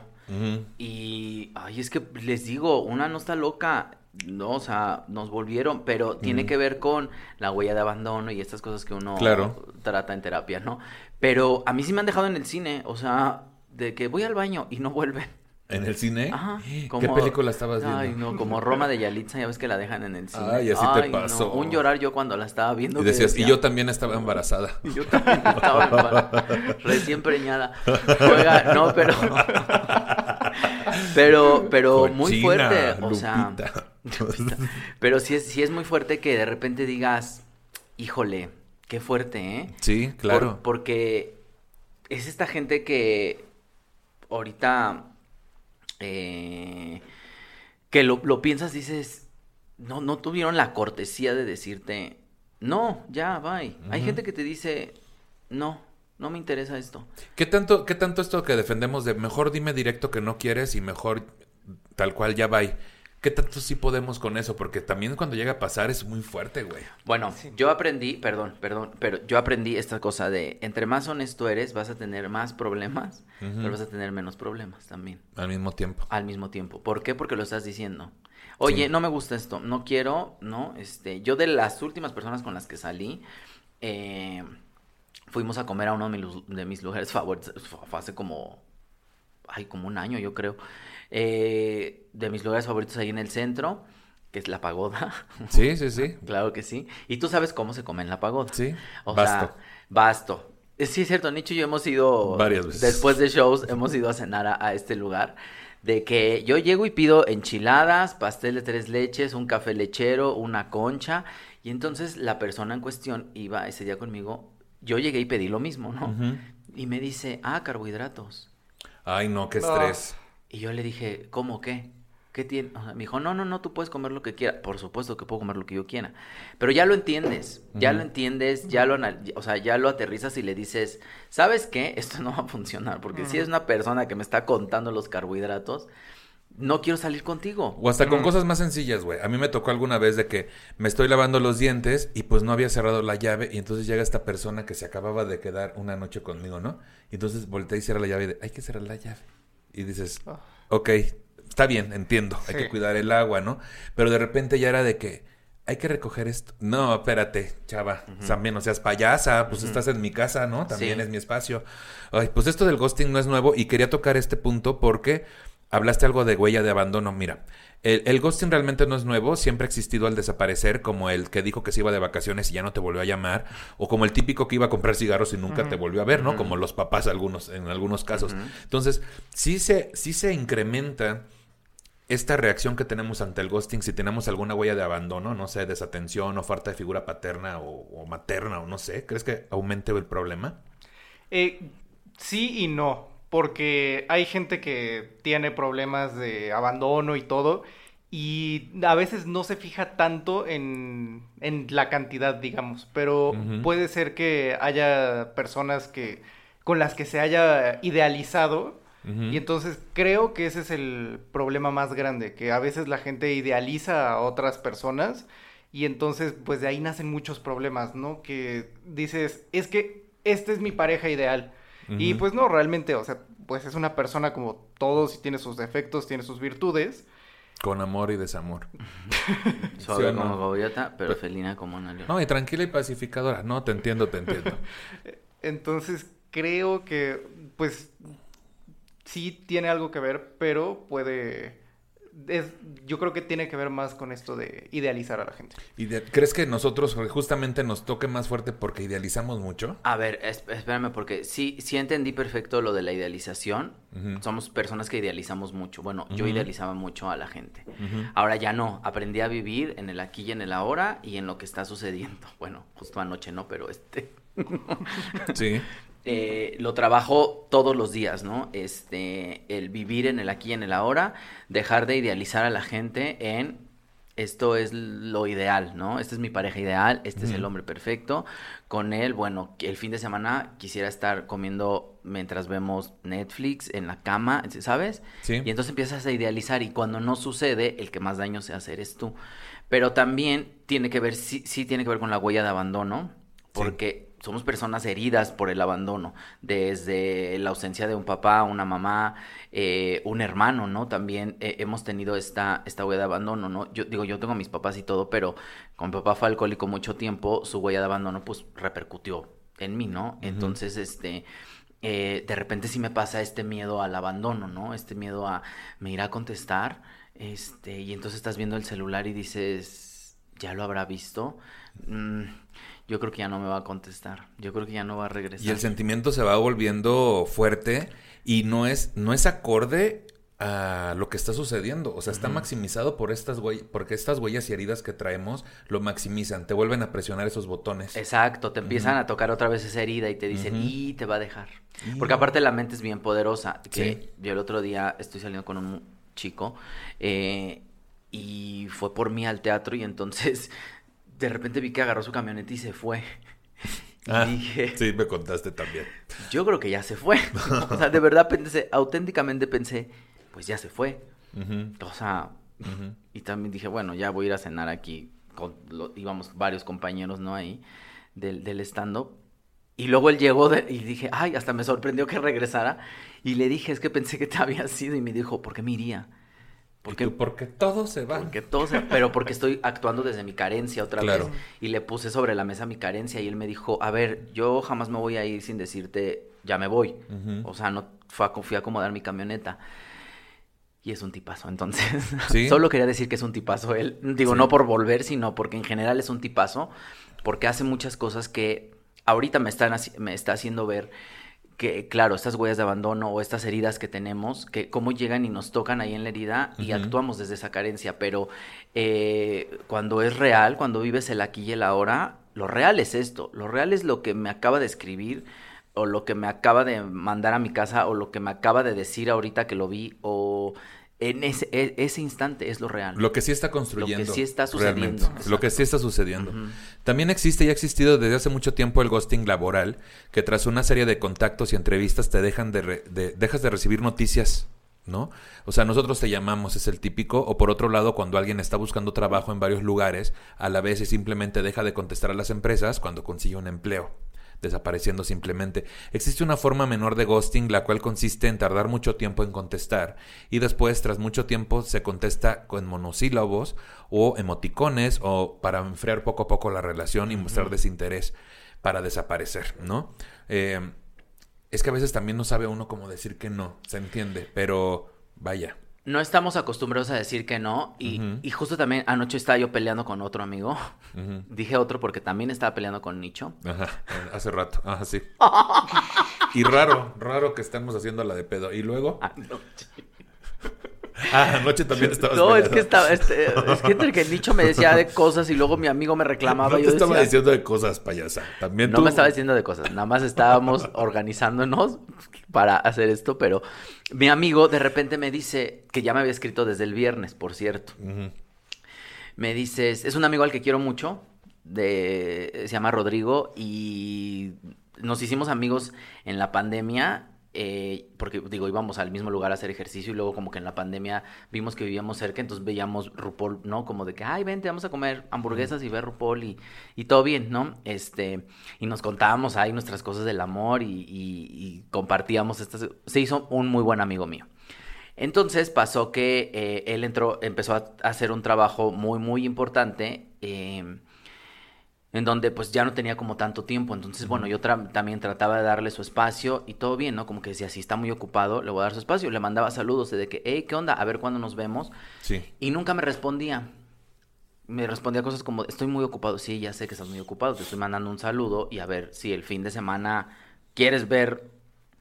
Y, ay, es que les digo, una no está loca. No, o sea, nos volvieron, pero tiene que ver con la huella de abandono y estas cosas que uno Claro. trata en terapia, ¿no? Pero a mí sí me han dejado en el cine, o sea, de que voy al baño y no vuelven. ¿En el cine? Ajá. ¿Qué película estabas viendo? Ay, no, como Roma de Yalitza, ya ves que la dejan en el cine. Ay, así te no, pasó. un llorar yo cuando la estaba viendo. Y decías, y yo también estaba embarazada. y yo también estaba embarazada, recién preñada. Oiga, no, pero. Pero, pero muy Cochina, fuerte. O sea. Lupita. Pero sí es, sí es muy fuerte que de repente digas, híjole, qué fuerte, ¿eh? Sí, claro. Por- porque es esta gente que ahorita eh, que lo, lo piensas, dices, no, no tuvieron la cortesía de decirte, no, ya, bye. Hay gente que te dice, no, no me interesa esto. ¿Qué tanto, ¿Qué tanto esto que defendemos de mejor dime directo que no quieres y mejor tal cual ya va? ¿Qué tanto sí podemos con eso? Porque también cuando llega a pasar es muy fuerte, güey. Bueno, Sí. yo aprendí, perdón, perdón, pero yo aprendí esta cosa de, entre más honesto eres, vas a tener más problemas, pero vas a tener menos problemas también. Al mismo tiempo. al mismo tiempo. ¿Por qué? Porque lo estás diciendo. Oye, Sí. no me gusta esto, no quiero, ¿no? Este, yo de las últimas personas con las que salí, eh, fuimos a comer a uno de mis, de mis lugares favoritos, fue fue hace como, ay, como un año yo creo, eh, de mis lugares favoritos ahí en el centro, que es la pagoda, Sí, sí, sí. claro que sí, y tú sabes cómo se come en la pagoda. Sí. O Basto. sea, basto. Eh, Sí, es cierto, Nicho y yo hemos ido. Varias veces. Después de shows, hemos ido a cenar a, a este lugar. De que yo llego y pido enchiladas, pastel de tres leches, un café lechero, una concha. Y entonces la persona en cuestión iba ese día conmigo. Yo llegué y pedí lo mismo, ¿no? Y me dice, ah, carbohidratos. Ay, no, qué No. estrés. Y yo le dije, ¿cómo qué? ¿Qué tiene? O sea, me dijo, no, no, no, tú puedes comer lo que quieras. Por supuesto que puedo comer lo que yo quiera. Pero ya lo entiendes, ya lo entiendes, ya lo, anal- o sea, ya lo aterrizas y le dices, ¿sabes qué? Esto no va a funcionar. Porque si es una persona que me está contando los carbohidratos, no quiero salir contigo. O hasta con Mm. cosas más sencillas, güey. A mí me tocó alguna vez de que me estoy lavando los dientes y pues no había cerrado la llave y entonces llega esta persona que se acababa de quedar una noche conmigo, ¿no? Y entonces voltea y cierra la llave y de, hay que cerrar la llave. Y dices, Ah. ok, está bien, entiendo, hay Sí. que cuidar el agua, ¿no? Pero de repente ya era de que hay que recoger esto. No, espérate, chava. También no seas payasa, pues estás en mi casa, ¿no? También Sí. es mi espacio. Ay, pues esto del ghosting no es nuevo y quería tocar este punto porque hablaste algo de huella de abandono. Mira, el, el ghosting realmente no es nuevo, siempre ha existido al desaparecer, como el que dijo que se iba de vacaciones y ya no te volvió a llamar, o como el típico que iba a comprar cigarros y nunca te volvió a ver, ¿no? Como los papás algunos, en algunos casos. Entonces, sí se, sí se incrementa esta reacción que tenemos ante el ghosting, si tenemos alguna huella de abandono, no sé, desatención o falta de figura paterna o, o materna o no sé, ¿crees que aumente el problema? Eh, sí y no, porque hay gente que tiene problemas de abandono y todo, y a veces no se fija tanto en, en la cantidad, digamos, pero puede ser que haya personas que con las que se haya idealizado y entonces creo que ese es el problema más grande, que a veces la gente idealiza a otras personas y entonces pues de ahí nacen muchos problemas, ¿no? Que dices, es que esta es mi pareja ideal. Y pues no, realmente, o sea, pues es una persona como todos y tiene sus defectos, tiene sus virtudes. Con amor y desamor. Suave ¿Sí o no? como gaviota, pero Pe- felina como una leona. No, y tranquila y pacificadora. No, te entiendo, te entiendo. Entonces creo que pues sí tiene algo que ver, pero puede... Es, yo creo que tiene que ver más con esto de idealizar a la gente. ¿Y de- crees que nosotros justamente nos toque más fuerte porque idealizamos mucho? A ver, es- espérame, porque sí, sí entendí perfecto lo de la idealización. Somos personas que idealizamos mucho. Bueno, yo idealizaba mucho a la gente. Ahora ya no. Aprendí a vivir en el aquí y en el ahora y en lo que está sucediendo. Bueno, justo anoche no, pero este. Sí. Eh, lo trabajo todos los días, ¿no? Este, el vivir en el aquí y en el ahora, dejar de idealizar a la gente en esto es lo ideal, ¿no? Esta es mi pareja ideal, este es el hombre perfecto. Con él, bueno, el fin de semana quisiera estar comiendo mientras vemos Netflix en la cama, ¿sabes? Sí. Y entonces empiezas a idealizar y cuando no sucede, el que más daño se hace eres tú. Pero también tiene que ver, sí, sí tiene que ver con la huella de abandono, porque somos personas heridas por el abandono, desde la ausencia de un papá, una mamá, eh, un hermano, ¿no? También eh, hemos tenido esta, esta huella de abandono, ¿no? Yo digo, yo tengo a mis papás y todo, pero como mi papá fue alcohólico mucho tiempo, su huella de abandono pues repercutió en mí, ¿no? Entonces, este, eh, de repente sí me pasa este miedo al abandono, ¿no? Este miedo a me irá a contestar, este, y entonces estás viendo el celular y dices, ¿ya lo habrá visto? Mm, yo creo que ya no me va a contestar, yo creo que ya no va a regresar. Y el sentimiento se va volviendo fuerte y no es, no es acorde a lo que está sucediendo. O sea, está maximizado por estas huellas, porque estas huellas y heridas que traemos lo maximizan, te vuelven a presionar esos botones. Exacto, te empiezan a tocar otra vez esa herida y te dicen, y te va a dejar. Porque aparte la mente es bien poderosa. Que Sí. yo el otro día estoy saliendo con un chico eh, y fue por mí al teatro y entonces de repente vi que agarró su camioneta y se fue. Y Ah, dije, sí, me contaste también. yo creo que ya se fue. o sea, de verdad pensé, auténticamente pensé, pues ya se fue. O sea, y también dije, bueno, ya voy a ir a cenar aquí. Con, lo- íbamos varios compañeros, ¿no? Ahí, del, del stand-up. Y luego él llegó de- y dije, ay, hasta me sorprendió que regresara. Y le dije, es que pensé que te había sido. Y me dijo, ¿por qué me iría? ¿Y Porque, tú? porque se todo se- Pero porque estoy actuando desde mi carencia otra Claro. vez. Y le puse sobre la mesa mi carencia. Y él me dijo, a ver, yo jamás me voy a ir sin decirte, ya me voy. O sea, no fue a- fui a acomodar mi camioneta. Y es un tipazo, entonces. ¿Sí? Solo quería decir que es un tipazo él. Digo, Sí. no por volver, sino porque en general es un tipazo. Porque hace muchas cosas que ahorita me, están, me está haciendo ver que, claro, estas huellas de abandono o estas heridas que tenemos, que cómo llegan y nos tocan ahí en la herida y actuamos desde esa carencia. Pero eh, cuando es real, cuando vives el aquí y el ahora, lo real es esto. Lo real es lo que me acaba de escribir o lo que me acaba de mandar a mi casa o lo que me acaba de decir ahorita que lo vi o en ese, e- ese instante es lo real. Lo que sí está construyendo. sí está sucediendo. realmente. Lo que sí está sucediendo. También existe y ha existido desde hace mucho tiempo el ghosting laboral, que tras una serie de contactos y entrevistas te dejan de, re- de- dejas de recibir noticias, ¿no? O sea, nosotros te llamamos, es el típico, o por otro lado, cuando alguien está buscando trabajo en varios lugares, a la vez y simplemente deja de contestar a las empresas cuando consigue un empleo. Desapareciendo simplemente. Existe una forma menor de ghosting, la cual consiste en tardar mucho tiempo en contestar y después, tras mucho tiempo, se contesta con monosílabos o emoticones o para enfriar poco a poco la relación y mostrar desinterés para desaparecer, ¿no? Eh, es que a veces también no sabe uno cómo decir que no, se entiende, pero vaya. No estamos acostumbrados a decir que no. Y, y justo también anoche estaba yo peleando con otro amigo. Dije otro porque también estaba peleando con Nicho. Ajá, hace rato. Ajá, sí. y raro, raro que estemos haciendo la de pedo. Y luego. Ah, anoche también estabas No, es que estaba, este, es que entre que el nicho me decía de cosas y luego mi amigo me reclamaba. No te yo estaba decía, diciendo de cosas, payasa. También No tú. me estaba diciendo de cosas, nada más estábamos organizándonos para hacer esto, pero mi amigo de repente me dice, que ya me había escrito desde el viernes, por cierto, me dices, es un amigo al que quiero mucho, de, se llama Rodrigo, y nos hicimos amigos en la pandemia, eh, porque digo, íbamos al mismo lugar a hacer ejercicio y luego como que en la pandemia vimos que vivíamos cerca, entonces veíamos RuPaul, ¿no? Como de que, ay, vente, vamos a comer hamburguesas y ver RuPaul y, y todo bien, ¿no? Este, y nos contábamos ahí nuestras cosas del amor y, compartíamos estas, se hizo un muy buen amigo mío. Entonces pasó que eh, él entró, empezó a hacer un trabajo muy, muy importante. eh, en donde pues ya no tenía como tanto tiempo. Entonces, bueno, yo tra- también trataba de darle su espacio y todo bien, ¿no? Como que decía, si está muy ocupado, le voy a dar su espacio. Le mandaba saludos de que, hey, ¿qué onda? A ver cuándo nos vemos. Sí. Y nunca me respondía. Me respondía cosas como, estoy muy ocupado. Sí, ya sé que estás muy ocupado. Te estoy mandando un saludo y a ver si el fin de semana quieres ver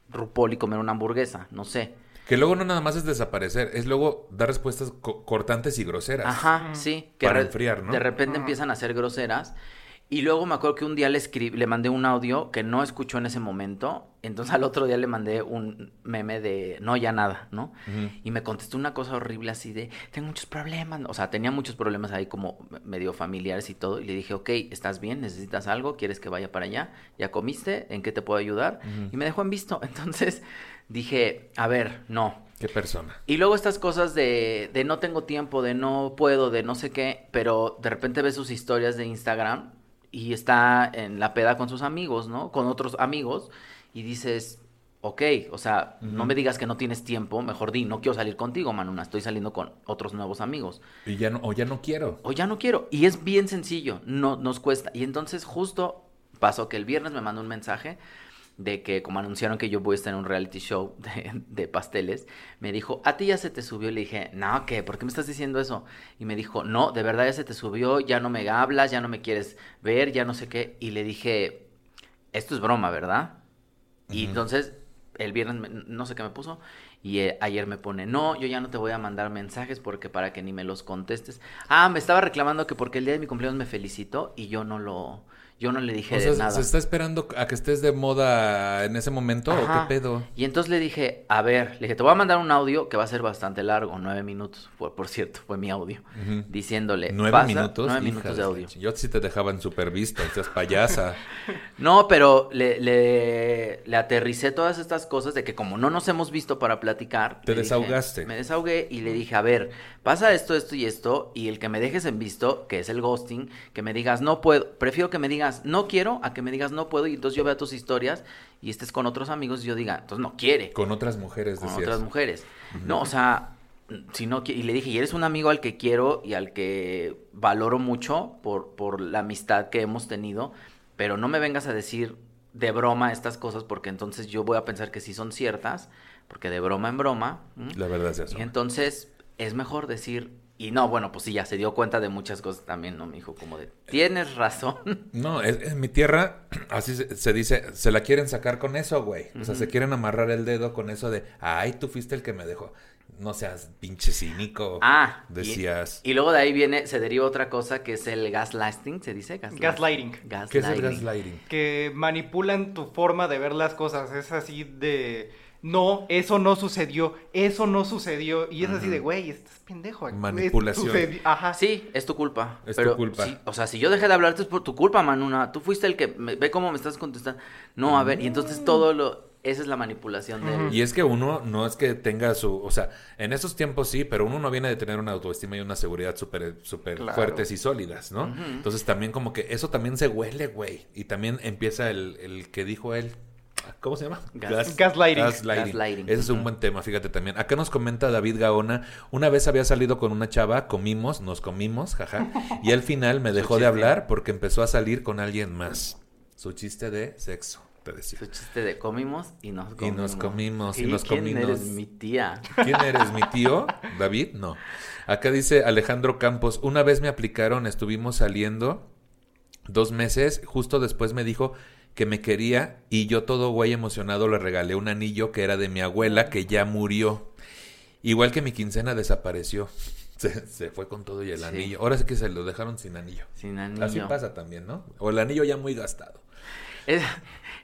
RuPaul y comer una hamburguesa. No sé. Que luego no nada más es desaparecer, es luego dar respuestas co- cortantes y groseras. Ajá, sí. Para re- enfriar, ¿no? De repente empiezan a ser groseras. Y luego me acuerdo que un día le escribí, le mandé un audio que no escuchó en ese momento. Entonces al otro día le mandé un meme de no, ya nada, ¿no? Y me contestó una cosa horrible así de, tengo muchos problemas. O sea, tenía muchos problemas ahí como medio familiares y todo. Y le dije, ok, ¿estás bien? ¿Necesitas algo? ¿Quieres que vaya para allá? ¿Ya comiste? ¿En qué te puedo ayudar? Y me dejó en visto. Entonces dije, a ver, no. Qué persona. Y luego estas cosas de, de no tengo tiempo, de no puedo, de no sé qué, pero de repente ves sus historias de Instagram y está en la peda con sus amigos, ¿no? Con otros amigos y dices, ok, o sea, no me digas que no tienes tiempo, mejor di, no quiero salir contigo, Manuna, estoy saliendo con otros nuevos amigos. Y ya no, o ya no quiero. O ya no quiero. Y es bien sencillo, no nos cuesta. Y entonces justo pasó que el viernes me mandó un mensaje de que como anunciaron que yo voy a estar en un reality show de, de pasteles, me dijo, a ti ya se te subió. Le dije, no, ¿qué? ¿Por qué me estás diciendo eso? Y me dijo, no, de verdad ya se te subió, ya no me hablas, ya no me quieres ver, ya no sé qué. Y le dije, esto es broma, ¿verdad? Y entonces el viernes me- no sé qué me puso y eh, ayer me pone, no, yo ya no te voy a mandar mensajes porque para que ni me los contestes. Ah, me estaba reclamando que porque el día de mi cumpleaños me felicitó y yo no lo, yo no le dije O sea, nada. ¿se está esperando a que estés de moda en ese momento Ajá. o qué pedo? Y entonces le dije, a ver, le dije, te voy a mandar un audio que va a ser bastante largo, nueve minutos, fue, por cierto, fue mi audio, diciéndole, ¿Nueve pasa- minutos? Nueve Hija minutos de de audio. Yo sí te dejaban súper visto, seas payasa. No, pero le, le, le aterricé todas estas cosas de que como no nos hemos visto para platicar. Te dije- desahogaste. me desahogué y le dije, a ver, pasa esto, esto y esto, y el que me dejes en visto, que es el ghosting, que me digas no puedo, prefiero que me digas no quiero a que me digas no puedo y entonces yo vea tus historias y estés con otros amigos y yo diga, entonces no quiere Con otras mujeres, con decías. otras mujeres. No, o sea, si no y le dije, y eres un amigo al que quiero y al que valoro mucho por, por la amistad que hemos tenido, pero no me vengas a decir de broma estas cosas porque entonces yo voy a pensar que sí son ciertas, porque de broma en broma. ¿m? La verdad es eso. Y entonces es mejor decir, y no, bueno, pues sí, ya se dio cuenta de muchas cosas también, ¿no? Me dijo como de, tienes razón. No, es- en mi tierra, así se, se dice, se la quieren sacar con eso, güey. O sea, se quieren amarrar el dedo con eso de, ay, tú fuiste el que me dejó. No seas pinche cínico. Ah, Decías. Y, luego de ahí viene, se deriva otra cosa que es el gaslighting, ¿se dice? Gaslighting. ¿Qué es el gaslighting? que manipulan tu forma de ver las cosas. Es así de, no, eso no sucedió, eso no sucedió. Y es así de, güey, estás pendejo. Manipulación. Ajá. Sí, es tu culpa. Es tu culpa. o sea, si yo dejé de hablarte es por tu culpa, Manuna. Tú fuiste el que me- ve cómo me estás contestando. No, a ver, y entonces todo lo Esa es la manipulación de Ujú. Y es que uno no es que tenga su, o sea, en esos tiempos sí, pero uno no viene de tener una autoestima y una seguridad súper súper Claro. fuertes y sólidas, ¿no? Entonces también como que eso también se huele, güey. Y también empieza el, el que dijo él, ¿cómo se llama? Gas- Gaslighting. Gaslighting. Ese es un buen tema, fíjate también. Acá nos comenta David Gaona, una vez había salido con una chava, comimos, nos comimos, jaja, y al final me dejó de hablar porque empezó a salir con alguien más. Su chiste de sexo, te decía. Su chiste de comimos y nos Y comimos. nos comimos, y ¿Qué- nos ¿Quién comimos. eres mi tía? ¿Quién eres, mi tío? ¿David? No. Acá dice Alejandro Campos, una vez me aplicaron, estuvimos saliendo dos meses, justo después me dijo que me quería y yo todo güey emocionado le regalé un anillo que era de mi abuela que ya murió. Igual que mi quincena desapareció. Se, se fue con todo y el Sí. anillo. Ahora sí que se lo dejaron sin anillo. Sin anillo. Así pasa también, ¿no? O el anillo ya muy gastado. Es,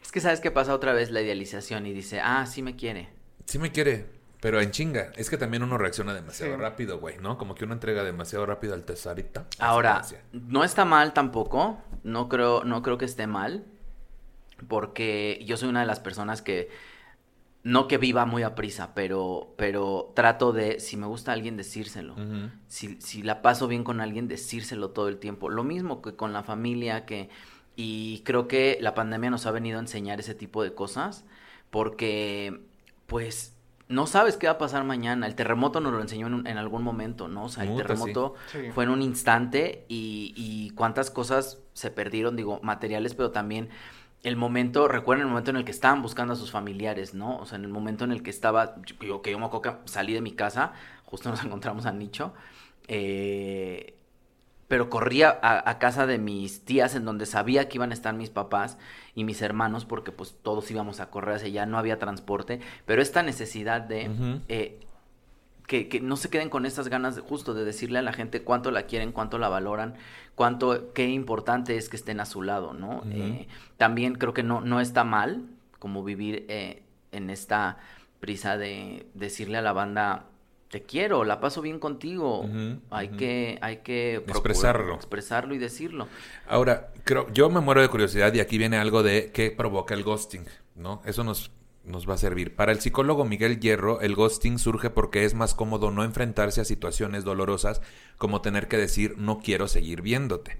es que sabes qué pasa otra vez la idealización y dice, ah, sí me quiere. Sí me quiere, pero en chinga. Es que también uno reacciona demasiado Sí. rápido, güey, ¿no? Como que uno entrega demasiado rápido al tesarita. Ahora, no está mal tampoco, no creo, no creo que esté mal, porque yo soy una de las personas que, no que viva muy a prisa, pero, pero trato de, si me gusta alguien, decírselo. Si, si la paso bien con alguien, decírselo todo el tiempo. Lo mismo que con la familia, que... Y creo que la pandemia nos ha venido a enseñar ese tipo de cosas, porque, pues, no sabes qué va a pasar mañana. El terremoto nos lo enseñó en, un- en algún momento, ¿no? O sea, el terremoto sí. Sí. fue en un instante y, y cuántas cosas se perdieron, digo, materiales, pero también el momento, recuerden el momento en el que estaban buscando a sus familiares, ¿no? O sea, en el momento en el que estaba, yo, que yo me acuerdo que salí de mi casa, justo nos encontramos a Nicho, eh, pero corría a, a casa de mis tías en donde sabía que iban a estar mis papás y mis hermanos porque pues todos íbamos a correr hacia allá, no había transporte, pero esta necesidad de eh, que, que no se queden con estas ganas de, justo de decirle a la gente cuánto la quieren, cuánto la valoran, cuánto, qué importante es que estén a su lado, ¿no? Eh, también creo que no, no está mal como vivir eh, en esta prisa de decirle a la banda, te quiero, la paso bien contigo. Hay que, hay que procurar Expresarlo. expresarlo y decirlo. Ahora, creo, yo me muero de curiosidad y aquí viene algo de qué provoca el ghosting, ¿no? Eso nos, nos va a servir. Para el psicólogo Miguel Hierro, el ghosting surge porque es más cómodo no enfrentarse a situaciones dolorosas como tener que decir no quiero seguir viéndote.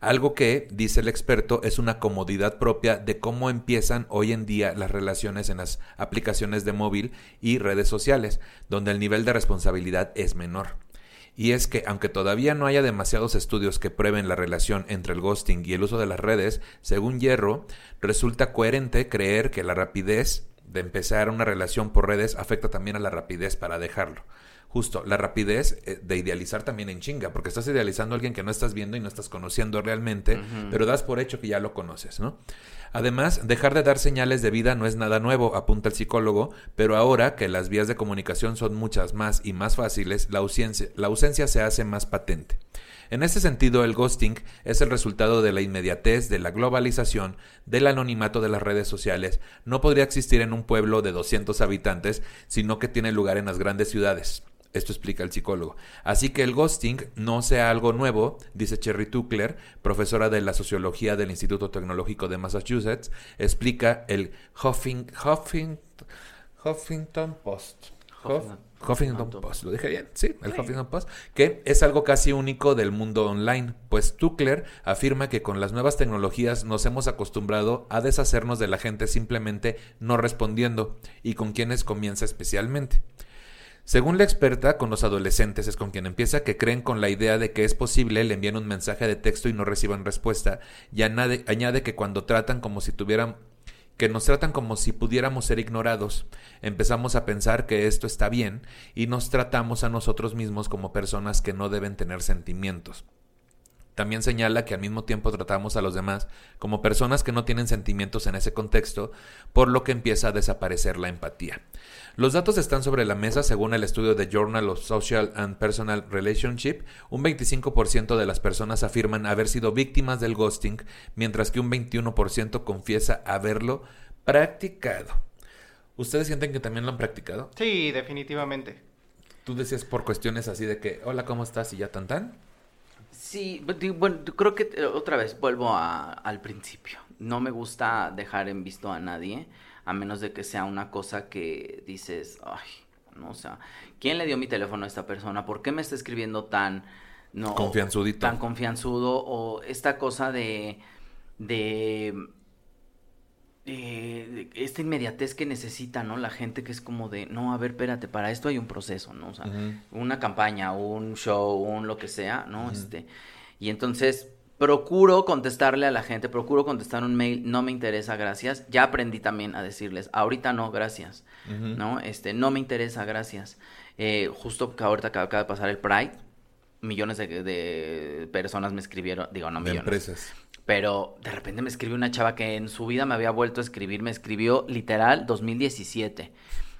Algo que, dice el experto, es una comodidad propia de cómo empiezan hoy en día las relaciones en las aplicaciones de móvil y redes sociales, donde el nivel de responsabilidad es menor. Y es que, aunque todavía no haya demasiados estudios que prueben la relación entre el ghosting y el uso de las redes, según Hierro, resulta coherente creer que la rapidez de empezar una relación por redes afecta también a la rapidez para dejarlo. Justo, la rapidez eh, de idealizar también en chinga, porque estás idealizando a alguien que no estás viendo y no estás conociendo realmente, pero das por hecho que ya lo conoces, ¿no? Además, dejar de dar señales de vida no es nada nuevo, apunta el psicólogo, pero ahora que las vías de comunicación son muchas más y más fáciles, la ausencia, la ausencia se hace más patente. En este sentido, el ghosting es el resultado de la inmediatez, de la globalización, del anonimato de las redes sociales. No podría existir en un pueblo de 200 habitantes, sino que tiene lugar en las grandes ciudades. Esto explica el psicólogo. Así que el ghosting no sea algo nuevo, dice Cherry Tuckler, profesora de la sociología del Instituto Tecnológico de Massachusetts, explica el Huffing, Huffing- Huffington Post. Huffington- Huffington Post, lo dije bien, sí, el Huffington Post, que es algo casi único del mundo online, pues Tuckler afirma que con las nuevas tecnologías nos hemos acostumbrado a deshacernos de la gente simplemente no respondiendo y con quienes comienza especialmente. Según la experta, con los adolescentes es con quien empieza que creen con la idea de que es posible le envían un mensaje de texto y no reciban respuesta, y añade, añade que cuando tratan como si tuvieran que nos tratan como si pudiéramos ser ignorados, empezamos a pensar que esto está bien y nos tratamos a nosotros mismos como personas que no deben tener sentimientos. También señala que al mismo tiempo tratamos a los demás como personas que no tienen sentimientos en ese contexto, por lo que empieza a desaparecer la empatía. Los datos están sobre la mesa según el estudio de Journal of Social and Personal Relationship. Un 25% de las personas afirman haber sido víctimas del ghosting, mientras que un 21% confiesa haberlo practicado. ¿Ustedes sienten que también lo han practicado? Sí, definitivamente. Tú decías por cuestiones así de que, hola, ¿cómo estás? Y ya tan tan. Sí, bueno, creo que eh, otra vez vuelvo a- al principio. No me gusta dejar en visto a nadie. a menos de que sea una cosa que dices, ay, no, o sea, ¿quién le dio mi teléfono a esta persona? ¿Por qué me está escribiendo tan, no, Confianzudito. tan confianzudo? O esta cosa de, de, eh, de esta inmediatez que necesita, ¿no? La gente que es como de, no, a ver, espérate, para esto hay un proceso, ¿no? O sea, Ujú. una campaña, un show, un lo que sea, ¿no? Este, y entonces procuro contestarle a la gente, procuro contestar un mail, no me interesa, gracias. Ya aprendí también a decirles, ahorita no, gracias. ¿no? Este, no me interesa, gracias. Eh, justo que ahorita acaba acaba de pasar el Pride, millones de, de personas me escribieron, digo, no De millones, empresas. Pero de repente me escribió una chava que en su vida me había vuelto a escribir, me escribió literal 2017.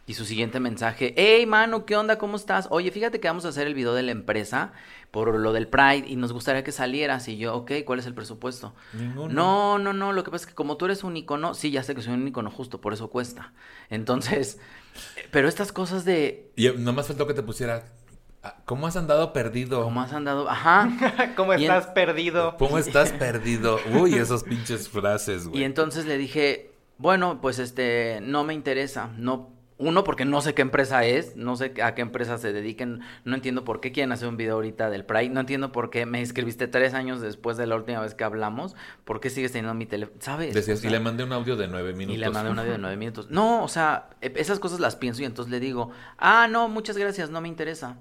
Y su siguiente mensaje, hey Manu, ¿qué onda? ¿Cómo estás? Oye, fíjate que vamos a hacer el video de la empresa por lo del Pride y nos gustaría que salieras. Y yo, ok, ¿cuál es el presupuesto? Ninguno. No, no, no, lo que pasa es que como tú eres un icono, sí, ya sé que soy un icono justo, por eso cuesta. Entonces, eh, pero estas cosas de Y nomás faltó que te pusiera. ¿Cómo has andado perdido? cómo has andado, ajá. ¿Cómo Y en- estás perdido? ¿Cómo estás perdido? Uy, esas pinches frases, güey. Y entonces le dije, bueno, pues este, no me interesa, no, uno, porque no sé qué empresa es, no sé a qué empresa se dediquen, no entiendo por qué quieren hacer un video ahorita del Pride, no entiendo por qué me escribiste tres años después de la última vez que hablamos, por qué sigues teniendo mi teléfono, ¿sabes? Decías, O sea, y le mandé un audio de nueve y minutos. le mandé un audio de nueve minutos. No, o sea, e- esas cosas las pienso y entonces le digo, ah, no, muchas gracias, no me interesa,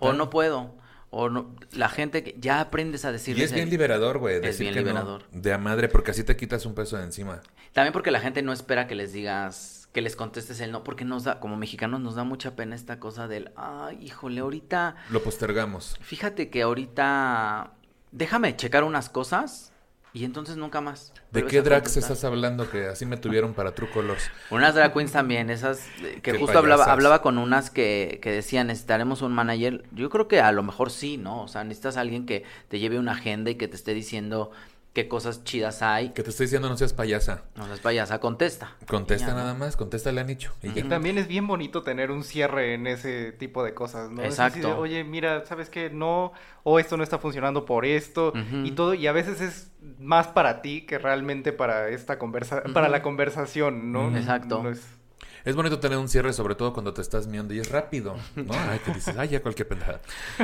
O no puedo, o no, la gente que ya aprendes a Y decirles... es bien liberador, güey. Es Decir bien que no, liberador. de a madre, porque así te quitas un peso de encima. También porque la gente no espera que les digas, que les contestes el no, porque nos da, como mexicanos nos da mucha pena esta cosa del, ay, híjole, ahorita, Lo postergamos. fíjate que ahorita, déjame checar unas cosas y entonces nunca más. ¿De qué drags estás hablando que así me tuvieron para True Colors? Unas drag queens también, esas eh, que Qué justo hablaba, hablaba con unas que, que decían, necesitaremos un manager. Yo creo que a lo mejor sí, ¿no? O sea, necesitas a alguien que te lleve una agenda y que te esté diciendo qué cosas chidas hay. Que te estoy diciendo no seas payasa. No seas payasa, contesta. Contesta nada más, contéstale a Nicho. Y ya. También es bien bonito tener un cierre en ese tipo de cosas, ¿no? Es Exacto. Oye, mira, ¿sabes qué? No, o esto no está funcionando por esto, y todo, y a veces es más para ti que realmente para esta conversa, para la conversación, ¿no? Exacto. No es- Es bonito tener un cierre, sobre todo cuando te estás miando y es rápido, ¿no? Ay, que dices, ay, ya cualquier pendejada.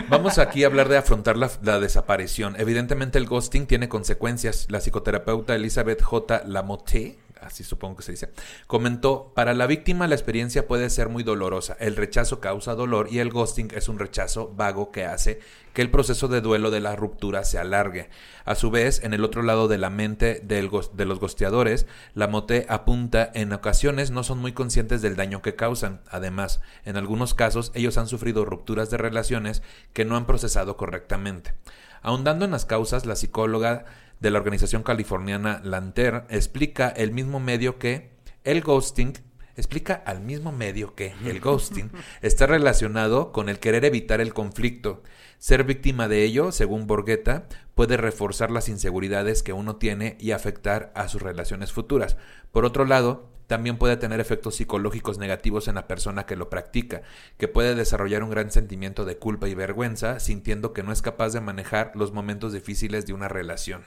Vamos aquí a hablar de afrontar la, la desaparición. Evidentemente el ghosting tiene consecuencias. La psicoterapeuta Elizabeth J. Lamotte, así supongo que se dice, comentó, para la víctima la experiencia puede ser muy dolorosa. El rechazo causa dolor y el ghosting es un rechazo vago que hace que el proceso de duelo de la ruptura se alargue. A su vez, en el otro lado de la mente de los gosteadores, la mote apunta en ocasiones no son muy conscientes del daño que causan. Además, en algunos casos ellos han sufrido rupturas de relaciones que no han procesado correctamente. Ahondando en las causas, la psicóloga de la organización californiana Lanter explica el mismo medio que el ghosting explica al mismo medio que el ghosting está relacionado con el querer evitar el conflicto. Ser víctima de ello, según Borgueta, puede reforzar las inseguridades que uno tiene y afectar a sus relaciones futuras. Por otro lado, también puede tener efectos psicológicos negativos en la persona que lo practica, que puede desarrollar un gran sentimiento de culpa y vergüenza, sintiendo que no es capaz de manejar los momentos difíciles de una relación.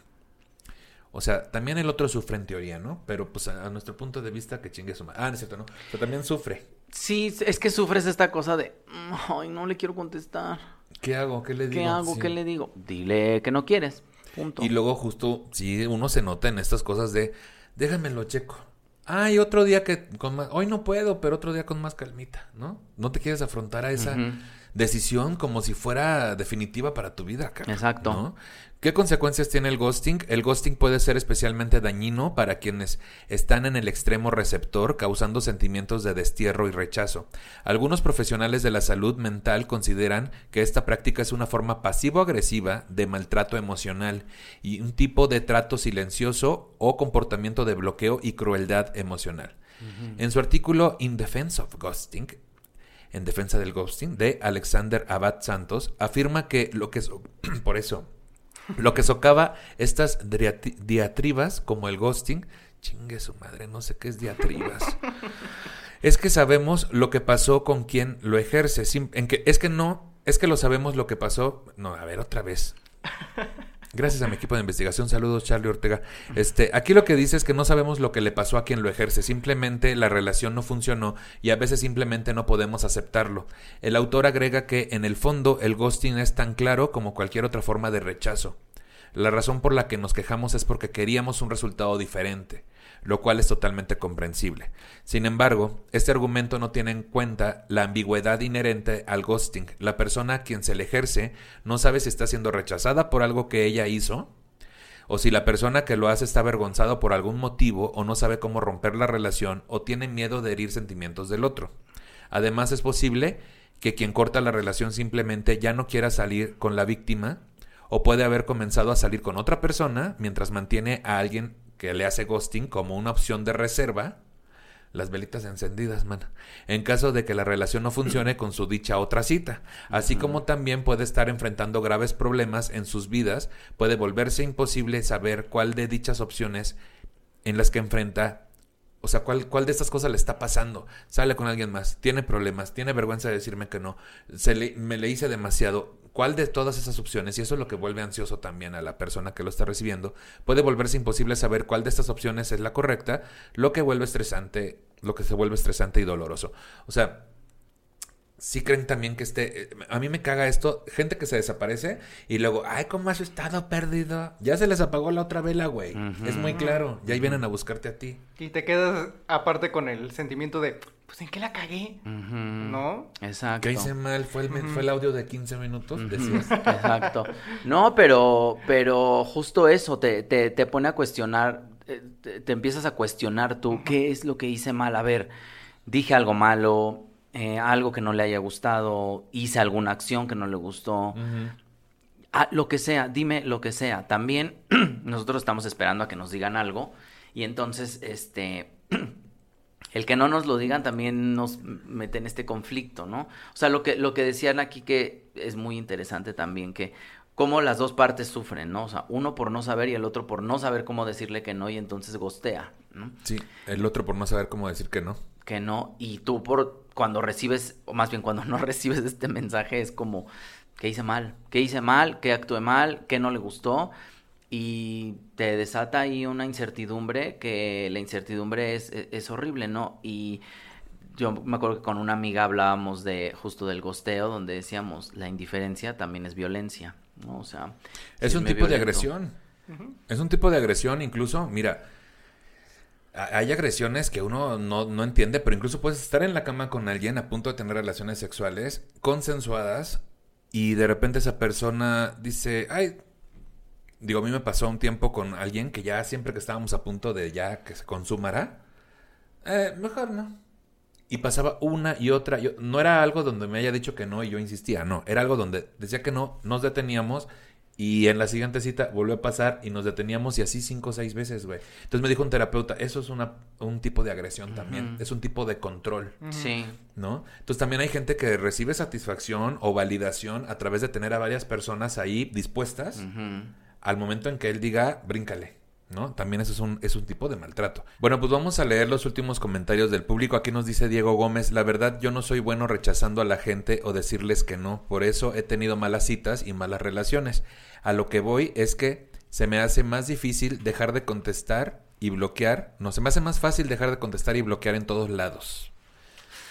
O sea, también el otro sufre en teoría, ¿no? Pero pues a, a nuestro punto de vista que chingue su madre. Ah, no es cierto, ¿no? Pero también sufre. Sí, es que sufres esta cosa de, "Mm, ay, no le quiero contestar. ¿Qué hago? ¿Qué le digo? ¿Qué hago? Sí. ¿Qué le digo? Dile que no quieres. Punto. Y luego justo, sí, uno se nota en estas cosas de, déjamelo checo. Ay, otro día que con más, hoy no puedo, pero otro día con más calmita, ¿no? No te quieres afrontar a esa. Decisión como si fuera definitiva para tu vida, cara, Exacto. ¿no? ¿Qué consecuencias tiene el ghosting? El ghosting puede ser especialmente dañino para quienes están en el extremo receptor, causando sentimientos de destierro y rechazo. Algunos profesionales de la salud mental consideran que esta práctica es una forma pasivo-agresiva de maltrato emocional y un tipo de trato silencioso o comportamiento de bloqueo y crueldad emocional. En su artículo In Defense of Ghosting, en defensa del ghosting, de Alexander Abad Santos, afirma que lo que so- por eso lo que socava estas diatribas como el ghosting, chingue su madre, no sé qué es diatribas. es que sabemos lo que pasó con quien lo ejerce, sim- en que es que no, es que lo sabemos lo que pasó. No, a ver otra vez. Gracias a mi equipo de investigación. Saludos, Charlie Ortega. Este, aquí lo que dice es que no sabemos lo que le pasó a quien lo ejerce. Simplemente la relación no funcionó y a veces simplemente no podemos aceptarlo. El autor agrega que en el fondo el ghosting es tan claro como cualquier otra forma de rechazo. La razón por la que nos quejamos es porque queríamos un resultado diferente lo cual es totalmente comprensible. Sin embargo, este argumento no tiene en cuenta la ambigüedad inherente al ghosting. La persona a quien se le ejerce no sabe si está siendo rechazada por algo que ella hizo, o si la persona que lo hace está avergonzado por algún motivo o no sabe cómo romper la relación o tiene miedo de herir sentimientos del otro. Además es posible que quien corta la relación simplemente ya no quiera salir con la víctima o puede haber comenzado a salir con otra persona mientras mantiene a alguien que le hace ghosting como una opción de reserva, las velitas encendidas, man, en caso de que la relación no funcione con su dicha otra cita, así como también puede estar enfrentando graves problemas en sus vidas, puede volverse imposible saber cuál de dichas opciones en las que enfrenta o sea, ¿cuál, ¿cuál, de estas cosas le está pasando? Sale con alguien más, tiene problemas, tiene vergüenza de decirme que no, se le, me le hice demasiado. ¿Cuál de todas esas opciones, y eso es lo que vuelve ansioso también a la persona que lo está recibiendo, puede volverse imposible saber cuál de estas opciones es la correcta, lo que vuelve estresante, lo que se vuelve estresante y doloroso. O sea, sí creen también que este... A mí me caga esto, gente que se desaparece y luego, ay, ¿cómo has estado perdido? Ya se les apagó la otra vela, güey. Es muy claro, ya ahí vienen a buscarte a ti. Y te quedas aparte con el sentimiento de, pues, ¿en qué la cagué? ¿No? Exacto. ¿Qué hice mal? ¿Fue el, fue el audio de 15 minutos? Decías. Exacto. No, pero, pero justo eso, te, te, te pone a cuestionar, eh, te, te empiezas a cuestionar tú, ¿qué es lo que hice mal? A ver, dije algo malo, eh, algo que no le haya gustado, hice alguna acción que no le gustó, ah, lo que sea, dime lo que sea. También nosotros estamos esperando a que nos digan algo y entonces, este, el que no nos lo digan también nos mete en este conflicto, ¿no? O sea, lo que, lo que decían aquí que es muy interesante también, que cómo las dos partes sufren, ¿no? O sea, uno por no saber y el otro por no saber cómo decirle que no y entonces gostea, ¿no? Sí, el otro por no saber cómo decir que no. Que no, y tú por cuando recibes, o más bien cuando no recibes este mensaje, es como, ¿qué hice mal? ¿Qué hice mal? ¿Qué actué mal? ¿Qué no le gustó? Y te desata ahí una incertidumbre que la incertidumbre es, e, es, horrible, ¿no? Y yo me acuerdo que con una amiga hablábamos de justo del gosteo, donde decíamos, la indiferencia también es violencia, ¿no? O sea... Es un tipo de agresión. Es un tipo de agresión, incluso, mira, hay agresiones que uno no, no, entiende, pero incluso puedes estar en la cama con alguien a punto de tener relaciones sexuales consensuadas y de repente esa persona dice, ay, digo, a mí me pasó un tiempo con alguien que ya siempre que estábamos a punto de ya que se consumara, eh, mejor no. Y pasaba una y otra, yo, no era algo donde me haya dicho que no y yo insistía, no, era algo donde decía que no, nos deteníamos y en la siguiente cita volvió a pasar y nos deteníamos y así cinco o seis veces, güey. Entonces me dijo un terapeuta, eso es una, un tipo de agresión también, es un tipo de control. Sí. ¿No? Entonces también hay gente que recibe satisfacción o validación a través de tener a varias personas ahí dispuestas al momento en que él diga, bríncale. ¿No? También eso es un, es un tipo de maltrato. Bueno, pues vamos a leer los últimos comentarios del público. Aquí nos dice Diego Gómez, la verdad yo no soy bueno rechazando a la gente o decirles que no, por eso he tenido malas citas y malas relaciones. A lo que voy es que se me hace más difícil dejar de contestar y bloquear. No, se me hace más fácil dejar de contestar y bloquear en todos lados.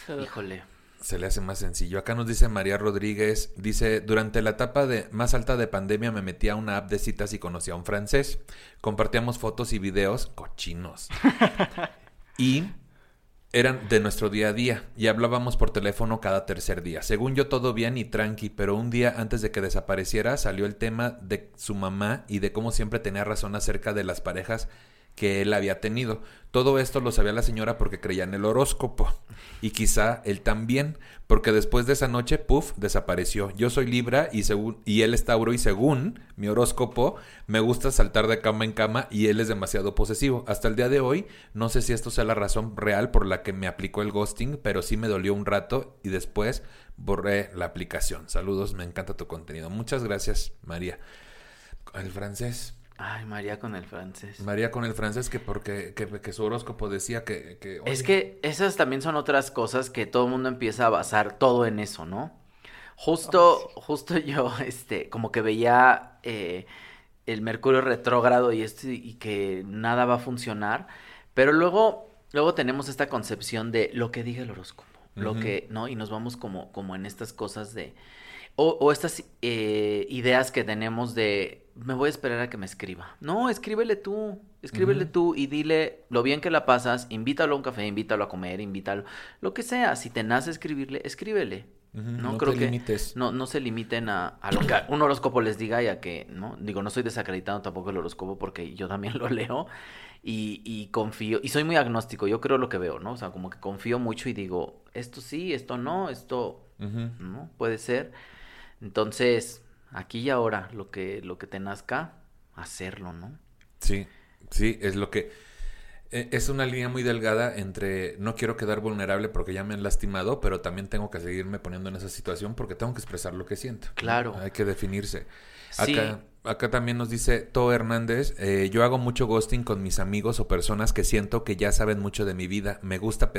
Híjole se le hace más sencillo. Acá nos dice María Rodríguez, dice, durante la etapa de más alta de pandemia me metí a una app de citas y conocí a un francés. Compartíamos fotos y videos cochinos. y eran de nuestro día a día y hablábamos por teléfono cada tercer día. Según yo todo bien y tranqui, pero un día antes de que desapareciera salió el tema de su mamá y de cómo siempre tenía razón acerca de las parejas que él había tenido. Todo esto lo sabía la señora porque creía en el horóscopo. Y quizá él también, porque después de esa noche, puff, desapareció. Yo soy Libra y, según, y él es Tauro y según mi horóscopo, me gusta saltar de cama en cama y él es demasiado posesivo. Hasta el día de hoy, no sé si esto sea la razón real por la que me aplicó el ghosting, pero sí me dolió un rato y después borré la aplicación. Saludos, me encanta tu contenido. Muchas gracias, María. El francés. Ay, María con el francés. María con el francés, que porque que, su horóscopo decía que... Es que esas también son otras cosas que todo el mundo empieza a basar todo en eso, ¿no? Justo, justo yo, este, como que veía eh, el Mercurio retrógrado y, este, y que nada va a funcionar. Pero luego, luego tenemos esta concepción de lo que diga el horóscopo. Lo que, ¿no? Y nos vamos como, como en estas cosas de. O, estas eh, ideas que tenemos de me voy a esperar a que me escriba. No, escríbele tú, escríbele tú y dile lo bien que la pasas, invítalo a un café, invítalo a comer, invítalo, lo que sea. Si te nace escribirle, escríbele. No, creo que no, no se limiten a, lo que un horóscopo les diga y a que, ¿no? Digo, no estoy desacreditando tampoco el horóscopo porque yo también lo leo y, y confío, y soy muy agnóstico, yo creo lo que veo, ¿no? O sea, como que confío mucho y digo, esto sí, esto no, esto, ¿no? Puede ser. Entonces, aquí y ahora, lo que, lo que te nazca, hacerlo, ¿no? Sí, sí, es lo que e, es una línea muy delgada entre no quiero quedar vulnerable porque ya me han lastimado, pero también tengo que seguirme poniendo en esa situación porque tengo que expresar lo que siento. Claro. Hay que definirse. Acá, acá también nos dice To Hernández, eh, yo hago mucho ghosting con mis amigos o personas que siento que ya saben mucho de mi vida. Me gusta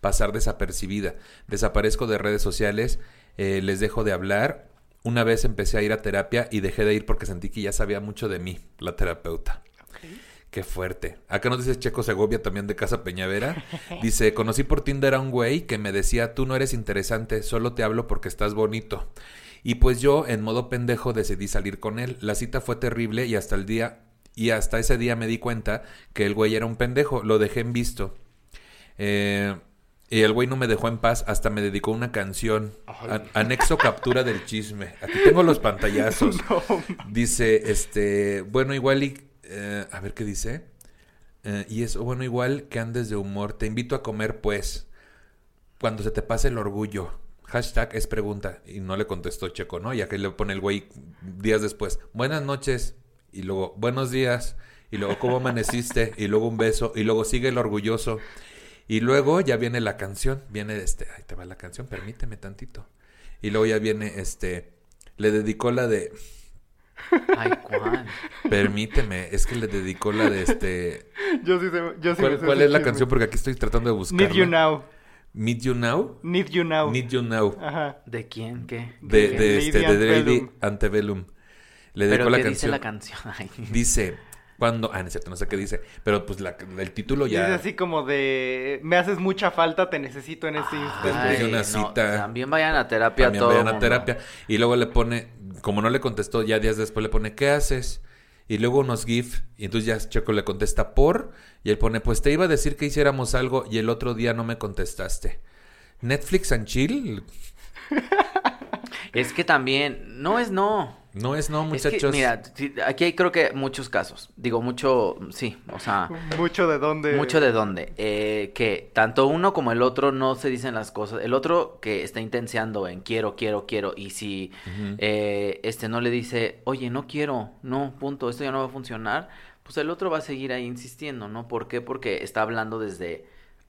pasar desapercibida. Desaparezco de redes sociales, eh, les dejo de hablar. Una vez empecé a ir a terapia y dejé de ir porque sentí que ya sabía mucho de mí, la terapeuta. Qué fuerte. Acá nos dice Checo Segovia también de Casa Peñavera. Dice, conocí por Tinder a un güey que me decía, tú no eres interesante, solo te hablo porque estás bonito. Y pues yo, en modo pendejo, decidí salir con él. La cita fue terrible y hasta el día, y hasta ese día me di cuenta que el güey era un pendejo. Lo dejé en visto. Eh, y el güey no me dejó en paz, hasta me dedicó una canción. anexo captura del chisme. Aquí tengo los pantallazos. Dice, este, bueno, igual y eh, a ver qué dice. Eh, y eso, bueno, igual que andes de humor. Te invito a comer, pues. Cuando se te pase el orgullo. Hashtag es pregunta. Y no le contestó Checo, ¿no? Y aquí le pone el güey días después. Buenas noches. Y luego, buenos días. Y luego, ¿cómo amaneciste? Y luego un beso. Y luego sigue el orgulloso. Y luego ya viene la canción. Viene este. Ahí te va la canción. Permíteme tantito. Y luego ya viene este. Le dedicó la de. Ay, ¿cuál? Permíteme, es que le dedicó la de este. Yo sí sé, yo sí ¿Cuál, ¿cuál es la canción? Porque aquí estoy tratando de buscar. Need You Now. Need You Now. Need You Now. Need You Now. Ajá. ¿De quién? ¿Qué? De, de, este, de Lady Antebellum. Le dedicó ¿Pero la qué canción. dice la canción? Ay. Dice, cuando. Ah, no es cierto, no sé qué dice. Pero pues la, el título ya. Es así como de. Me haces mucha falta, te necesito en este instante. Después de una no, cita. también vayan a terapia También todo vayan a terapia. Y luego le pone, como no le contestó, ya días después le pone, ¿qué haces? Y luego unos GIF. Y entonces ya Checo le contesta, ¿por? Y él pone, pues te iba a decir que hiciéramos algo y el otro día no me contestaste. Netflix and chill. Es que también, no es no. No es no, Es muchachos. que, mira, aquí hay creo que muchos casos. Digo, mucho, sí, o sea, Mucho de dónde. mucho de dónde. Eh, que tanto uno como el otro no se dicen las cosas. El otro que está intenseando en quiero, quiero, quiero. Y si eh, este no le dice, oye, no quiero, no, punto, esto ya no va a funcionar, pues el otro va a seguir ahí insistiendo, ¿no? ¿Por qué? Porque está hablando desde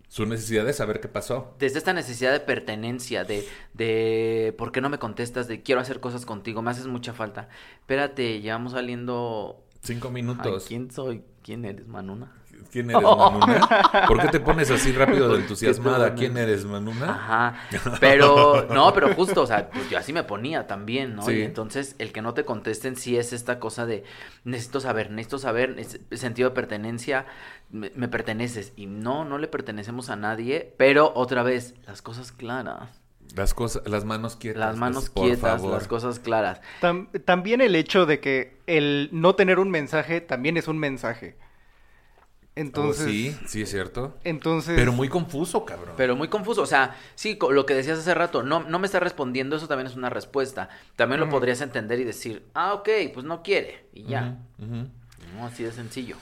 Su necesidad de saber qué pasó. desde esta necesidad de pertenencia, de, de ¿por qué no me contestas? De quiero hacer cosas contigo, me haces mucha falta. Espérate, llevamos saliendo. Cinco Ay, minutos. ¿Quién soy? ¿Quién eres, Manuna? ¿Quién eres, Manuna? ¿Por qué te pones así rápido de entusiasmada? ¿Quién eres, Manuna? Ajá. Pero, no, pero justo, o sea, pues yo así me ponía también, ¿no? Sí. Y entonces el que no te contesten sí es esta cosa de necesito saber, necesito saber, sentido de pertenencia, me, me perteneces. Y no, no le pertenecemos a nadie, pero otra vez, las cosas claras. Las cosas, las manos quietas. Las manos por quietas, favor. las cosas claras. Tam- también el hecho de que el no tener un mensaje también es un mensaje. Entonces. Oh, sí, sí es cierto. Entonces. Pero muy confuso, cabrón. Pero muy confuso, o sea, sí, lo que decías hace rato, no, no me está respondiendo, eso también es una respuesta. También lo podrías entender y decir, ah, ok, pues no quiere, y ya. No, así de sencillo.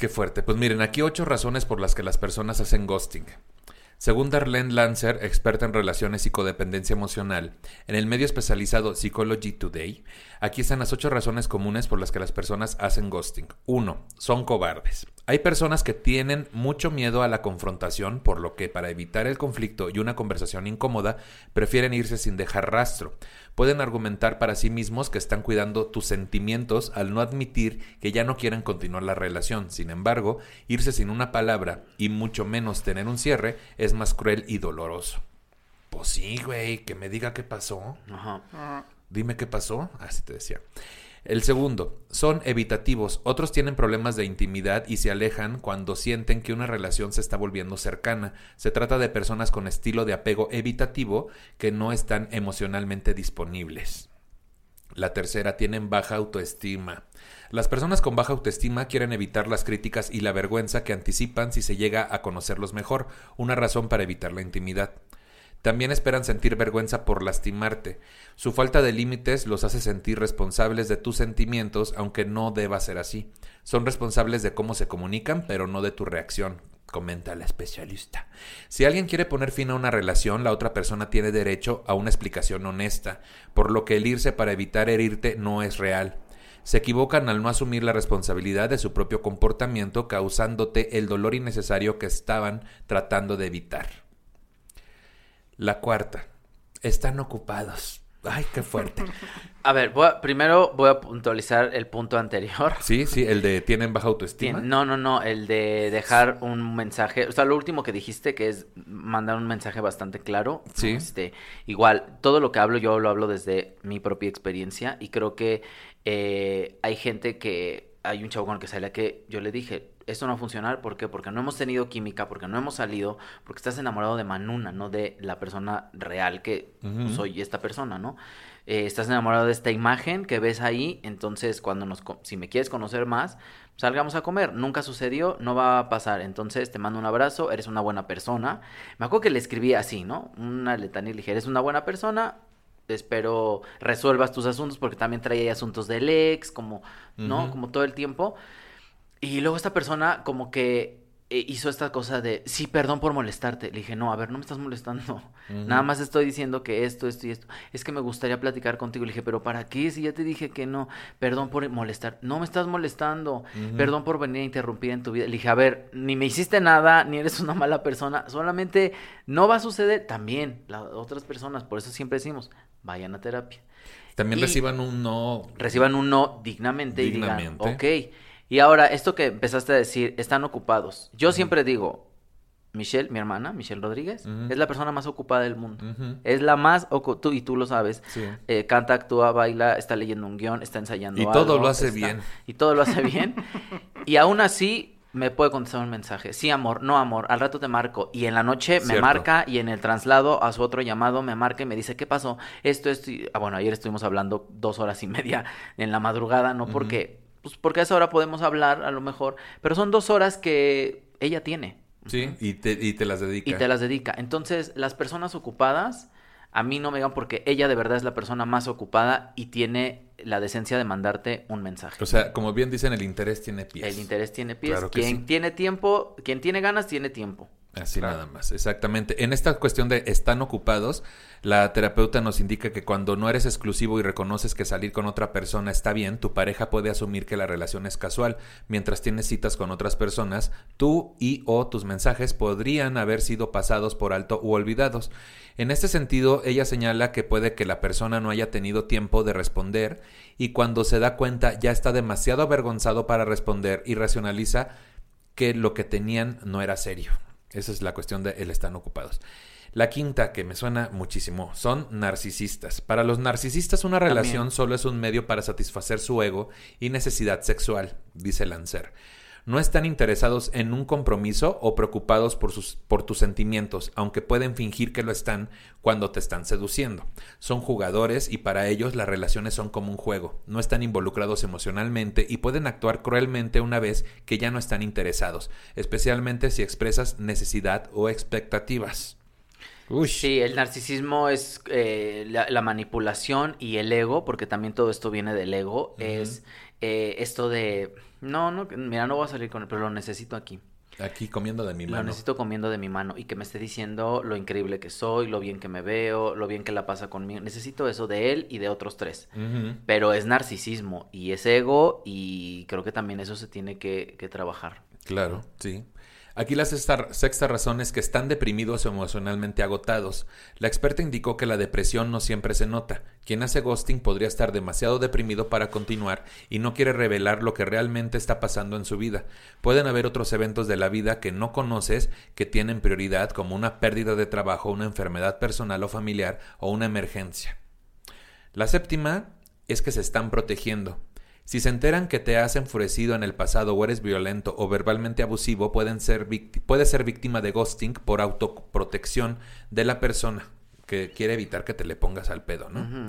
Qué fuerte. Pues miren, aquí ocho razones por las que las personas hacen ghosting. Según Darlene Lancer, experta en relaciones y codependencia emocional, en el medio especializado Psychology Today, aquí están las ocho razones comunes por las que las personas hacen ghosting. Uno, son cobardes. Hay personas que tienen mucho miedo a la confrontación, por lo que para evitar el conflicto y una conversación incómoda, prefieren irse sin dejar rastro. Pueden argumentar para sí mismos que están cuidando tus sentimientos al no admitir que ya no quieren continuar la relación. Sin embargo, irse sin una palabra y mucho menos tener un cierre es más cruel y doloroso. Pues sí, güey, que me diga qué pasó. Ajá. Ah, Dime qué pasó. Así te decía. El segundo, son evitativos. Otros tienen problemas de intimidad y se alejan cuando sienten que una relación se está volviendo cercana. Se trata de personas con estilo de apego evitativo que no están emocionalmente disponibles. La tercera, tienen baja autoestima. Las personas con baja autoestima quieren evitar las críticas y la vergüenza que anticipan si se llega a conocerlos mejor, una razón para evitar la intimidad. También esperan sentir vergüenza por lastimarte. Su falta de límites los hace sentir responsables de tus sentimientos, aunque no deba ser así. Son responsables de cómo se comunican, pero no de tu reacción, comenta la especialista. Si alguien quiere poner fin a una relación, la otra persona tiene derecho a una explicación honesta, por lo que el irse para evitar herirte no es real. Se equivocan al no asumir la responsabilidad de su propio comportamiento, causándote el dolor innecesario que estaban tratando de evitar. La cuarta, están ocupados. Ay, qué fuerte. A ver, primero voy a puntualizar el punto anterior. Sí, sí, el de tienen baja autoestima. No, no, no, el de dejar un mensaje. O sea, lo último que dijiste, que es mandar un mensaje bastante claro. Sí. Este, igual, todo lo que hablo, yo lo hablo desde mi propia experiencia y creo que eh, hay gente que. Hay un chavo con el que sale que yo le dije, esto no va a funcionar. ¿Por qué? Porque no hemos tenido química, porque no hemos salido, porque estás enamorado de Manuna, no de la persona real que soy esta persona, ¿no? Eh, estás enamorado de esta imagen que ves ahí, entonces cuando nos, si me quieres conocer más, salgamos a comer. Nunca sucedió, no va a pasar. Entonces te mando un abrazo, eres una buena persona. Me acuerdo que le escribí así, ¿no? Una letanía, le dije, eres una buena persona, espero resuelvas tus asuntos porque también traía asuntos del ex, como, ¿no? Como todo el tiempo. Y luego esta persona como que eh, hizo esta cosa de, sí, perdón por molestarte. Le dije, no, a ver, no me estás molestando. Nada más estoy diciendo que esto, esto y esto. Es que me gustaría platicar contigo. Le dije, pero ¿para qué? Si ya te dije que no. Perdón por molestar. No me estás molestando. Perdón por venir a interrumpir en tu vida. Le dije, a ver, ni me hiciste nada, ni eres una mala persona. Solamente no va a suceder. También las otras personas, por eso siempre decimos, vayan a terapia. También reciban un no. Reciban un no dignamente, dignamente. y digan, ok y ahora, esto que empezaste a decir, están ocupados. Yo siempre digo, Michelle, mi hermana, Michelle Rodríguez, es la persona más ocupada del mundo. Es la más, tú, y tú lo sabes, eh, canta, actúa, baila, está leyendo un guion, está ensayando. Y todo lo hace bien. Y todo lo hace bien. y aún así me puede contestar un mensaje. Sí, amor, no, amor, al rato te marco. Y en la noche me marca y en el traslado a su otro llamado me marca y me dice, ¿qué pasó? Esto, esto. Ah, bueno, ayer estuvimos hablando dos horas y media en la madrugada, ¿no? Porque pues porque a esa hora podemos hablar a lo mejor, pero son dos horas que ella tiene. Sí, y te, y te las dedica. Y te las dedica. Entonces, las personas ocupadas, a mí no me digan porque ella de verdad es la persona más ocupada y tiene la decencia de mandarte un mensaje. O sea, como bien dicen, el interés tiene pies. El interés tiene pies. quien tiene tiempo, quien tiene ganas, tiene tiempo. Así nada más, exactamente. En esta cuestión de están ocupados, la terapeuta nos indica que cuando no eres exclusivo y reconoces que salir con otra persona está bien, tu pareja puede asumir que la relación es casual. Mientras tienes citas con otras personas, tú y o tus mensajes podrían haber sido pasados por alto u olvidados. En este sentido, ella señala que puede que la persona no haya tenido tiempo de responder y cuando se da cuenta ya está demasiado avergonzado para responder y racionaliza que lo que tenían no era serio. Esa es la cuestión de el están ocupados. La quinta, que me suena muchísimo, son narcisistas. Para los narcisistas una relación solo es un medio para satisfacer su ego y necesidad sexual, dice Lancer no están interesados en un compromiso o preocupados por, sus, por tus sentimientos, aunque pueden fingir que lo están cuando te están seduciendo. Son jugadores y para ellos las relaciones son como un juego, no están involucrados emocionalmente y pueden actuar cruelmente una vez que ya no están interesados, especialmente si expresas necesidad o expectativas. Sí, el narcisismo es eh, la, manipulación y el ego, porque también todo esto viene del ego, es eh, esto de, no, no, mira, no voy a salir con él, pero lo necesito aquí. Aquí comiendo de mi mano. Lo necesito comiendo de mi mano y que me esté diciendo lo increíble que soy, lo bien que me veo, lo bien que la pasa conmigo. Necesito eso de él y de otros tres. Pero es narcisismo y es ego y creo que también eso se tiene que, que trabajar. Claro, sí. Aquí la sexta, razón es que están deprimidos o emocionalmente agotados. La experta indicó que la depresión no siempre se nota. Quien hace ghosting podría estar demasiado deprimido para continuar y no quiere revelar lo que realmente está pasando en su vida. Pueden haber otros eventos de la vida que no conoces que tienen prioridad como una pérdida de trabajo, una enfermedad personal o familiar o una emergencia. La séptima es que se están protegiendo. Si se enteran que te has enfurecido en el pasado o eres violento o verbalmente abusivo, pueden ser puedes ser víctima de ghosting por autoprotección de la persona que quiere evitar que te le pongas al pedo, ¿no?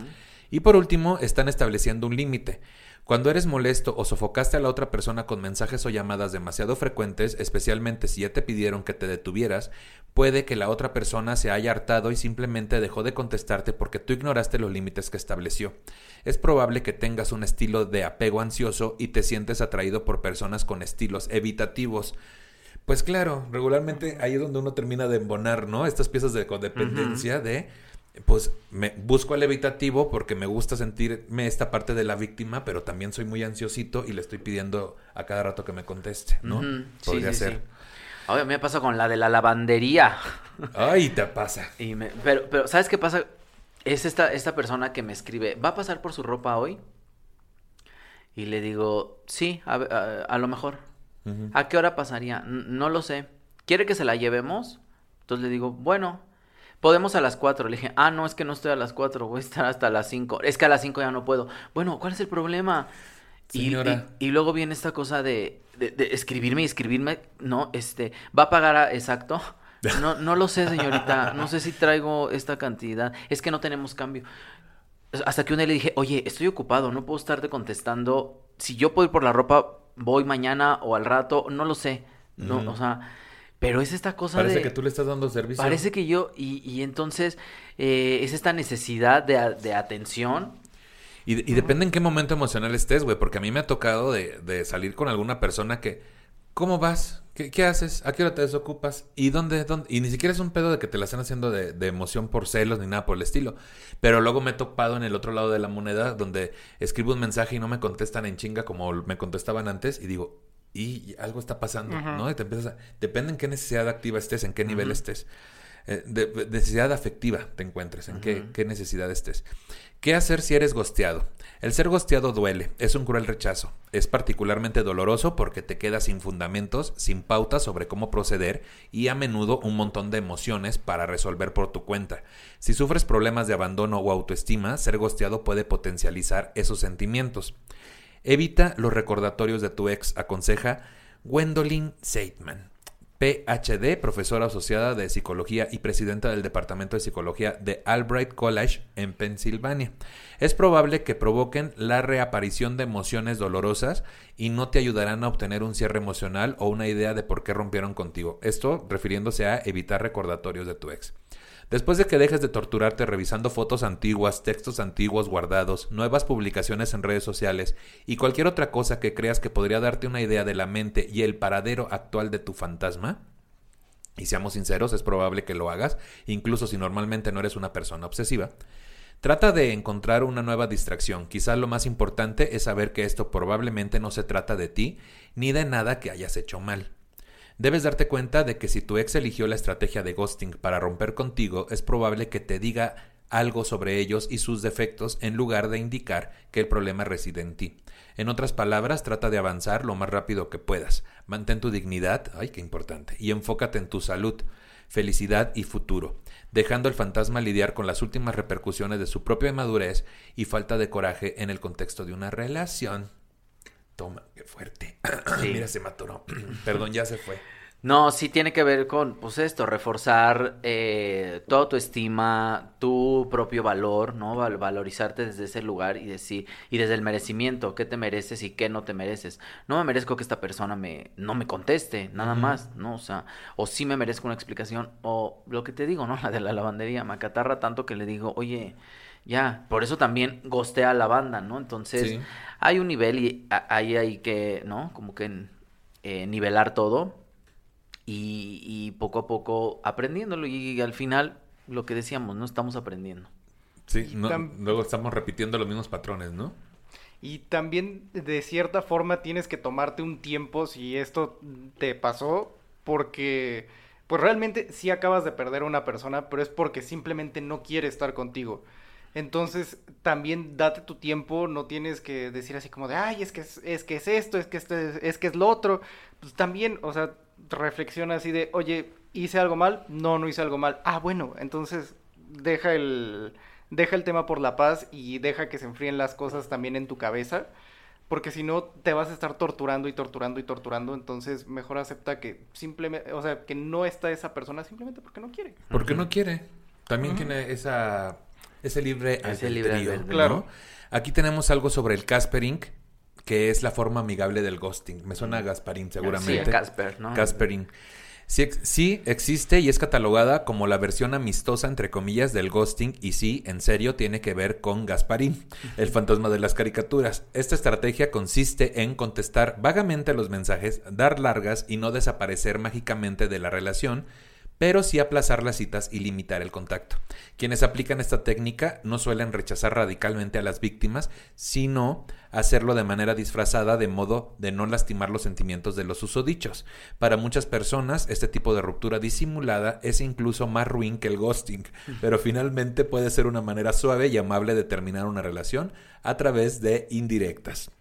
Y por último, están estableciendo un límite. Cuando eres molesto o sofocaste a la otra persona con mensajes o llamadas demasiado frecuentes, especialmente si ya te pidieron que te detuvieras, puede que la otra persona se haya hartado y simplemente dejó de contestarte porque tú ignoraste los límites que estableció. Es probable que tengas un estilo de apego ansioso y te sientes atraído por personas con estilos evitativos. Pues claro, regularmente ahí es donde uno termina de embonar, ¿no? Estas piezas de codependencia de pues me busco el evitativo porque me gusta sentirme esta parte de la víctima, pero también soy muy ansiosito y le estoy pidiendo a cada rato que me conteste, ¿no? Podría ser. Sí. Oye, me pasa con la de la lavandería. Ay, te pasa. Y pero, pero, ¿sabes qué pasa? Es esta, esta persona que me escribe, ¿va a pasar por su ropa hoy? Y le digo, sí, a, lo mejor. ¿A qué hora pasaría? no lo sé. ¿Quiere que se la llevemos? Entonces le digo, bueno, Podemos a las 4. Le dije, ah, no, es que no estoy a las 4, voy a estar hasta las 5. Es que a las 5 ya no puedo. Bueno, ¿cuál es el problema? Y, y, luego viene esta cosa de, de, escribirme y escribirme, no, este, ¿va a pagar a, exacto? No, no lo sé, señorita, no sé si traigo esta cantidad, es que no tenemos cambio. Hasta que un día le dije, oye, estoy ocupado, no puedo estarte contestando. Si yo puedo ir por la ropa, voy mañana o al rato, no lo sé. No, o sea, pero es esta cosa Parece que tú le estás dando servicio. Parece que yo, y, y entonces eh, es esta necesidad de, de atención. Y, y depende en qué momento emocional estés, güey, porque a mí me ha tocado de, de, salir con alguna persona que, ¿cómo vas? ¿Qué, ¿Qué, haces? ¿A qué hora te desocupas? ¿Y dónde, dónde? Y ni siquiera es un pedo de que te la están haciendo de, de emoción por celos ni nada por el estilo. Pero luego me he topado en el otro lado de la moneda donde escribo un mensaje y no me contestan en chinga como me contestaban antes y digo, y algo está pasando, ¿no? Y te empiezas a, depende en qué necesidad activa estés, en qué nivel estés. Eh, de, necesidad afectiva te encuentres, en qué, qué, necesidad estés. ¿Qué hacer si eres gosteado? El ser gosteado duele, es un cruel rechazo. Es particularmente doloroso porque te quedas sin fundamentos, sin pautas sobre cómo proceder y a menudo un montón de emociones para resolver por tu cuenta. Si sufres problemas de abandono o autoestima, ser gosteado puede potencializar esos sentimientos. Evita los recordatorios de tu ex, aconseja Gwendolyn Seidman. PhD, profesora asociada de psicología y presidenta del Departamento de Psicología de Albright College en Pensilvania. Es probable que provoquen la reaparición de emociones dolorosas y no te ayudarán a obtener un cierre emocional o una idea de por qué rompieron contigo. Esto refiriéndose a evitar recordatorios de tu ex. Después de que dejes de torturarte revisando fotos antiguas, textos antiguos guardados, nuevas publicaciones en redes sociales y cualquier otra cosa que creas que podría darte una idea de la mente y el paradero actual de tu fantasma, y seamos sinceros, es probable que lo hagas, incluso si normalmente no eres una persona obsesiva, Trata de encontrar una nueva distracción. Quizás lo más importante es saber que esto probablemente no se trata de ti ni de nada que hayas hecho mal. Debes darte cuenta de que si tu ex eligió la estrategia de ghosting para romper contigo, es probable que te diga algo sobre ellos y sus defectos en lugar de indicar que el problema reside en ti. En otras palabras, trata de avanzar lo más rápido que puedas. Mantén tu dignidad, ay, qué importante, y enfócate en tu salud, felicidad y futuro, dejando al fantasma lidiar con las últimas repercusiones de su propia inmadurez y falta de coraje en el contexto de una relación. Toma, qué fuerte. Mira, se mató. Perdón, ya se fue. No, sí tiene que ver con, pues esto, reforzar eh, toda tu estima, tu propio valor, ¿no? valorizarte desde ese lugar y decir, y desde el merecimiento, qué te mereces y qué no te mereces. No me merezco que esta persona me, no me conteste, nada más, ¿no? O sea, o sí me merezco una explicación, o lo que te digo, ¿no? La de la lavandería, me acatarra tanto que le digo, oye, ya, por eso también gostea a la banda, ¿no? Entonces, hay un nivel y ahí hay que, ¿no? Como que eh, nivelar todo y, poco a poco aprendiéndolo y al final, lo que decíamos, ¿no? Estamos aprendiendo. Sí, luego estamos repitiendo los mismos patrones, ¿no? Y también, de cierta forma, tienes que tomarte un tiempo si esto te pasó, porque, pues realmente sí acabas de perder a una persona, pero es porque simplemente no quiere estar contigo. Entonces, también date tu tiempo, no tienes que decir así como de, ay, es que es, es que es esto, es que este, es que es lo otro. Pues también, o sea, reflexiona así de, oye, ¿hice algo mal? No, no hice algo mal. Ah, bueno, entonces deja el, deja el tema por la paz y deja que se enfríen las cosas también en tu cabeza porque si no te vas a estar torturando y torturando y torturando, entonces mejor acepta que simplemente, o sea, que no está esa persona simplemente porque no quiere. Porque no quiere. También tiene esa ese libre Ese libre albedrío. Claro. Aquí tenemos algo sobre el Caspering, que es la forma amigable del ghosting. Me suena a Gasparín Sí, seguramente. Casper, ¿no? Caspering. Sí, ex- sí existe y es catalogada como la versión amistosa, entre comillas, del ghosting y sí, en serio, tiene que ver con Gasparín, el fantasma de las caricaturas. Esta estrategia consiste en contestar vagamente a los mensajes, dar largas y no desaparecer mágicamente de la relación, pero sí aplazar las citas y limitar el contacto. Quienes aplican esta técnica no suelen rechazar radicalmente a las víctimas, sino hacerlo de manera disfrazada de modo de no lastimar los sentimientos de los susodichos. Para muchas personas, este tipo de ruptura disimulada es incluso más ruin que el ghosting, pero finalmente puede ser una manera suave y amable de terminar una relación a través de indirectas.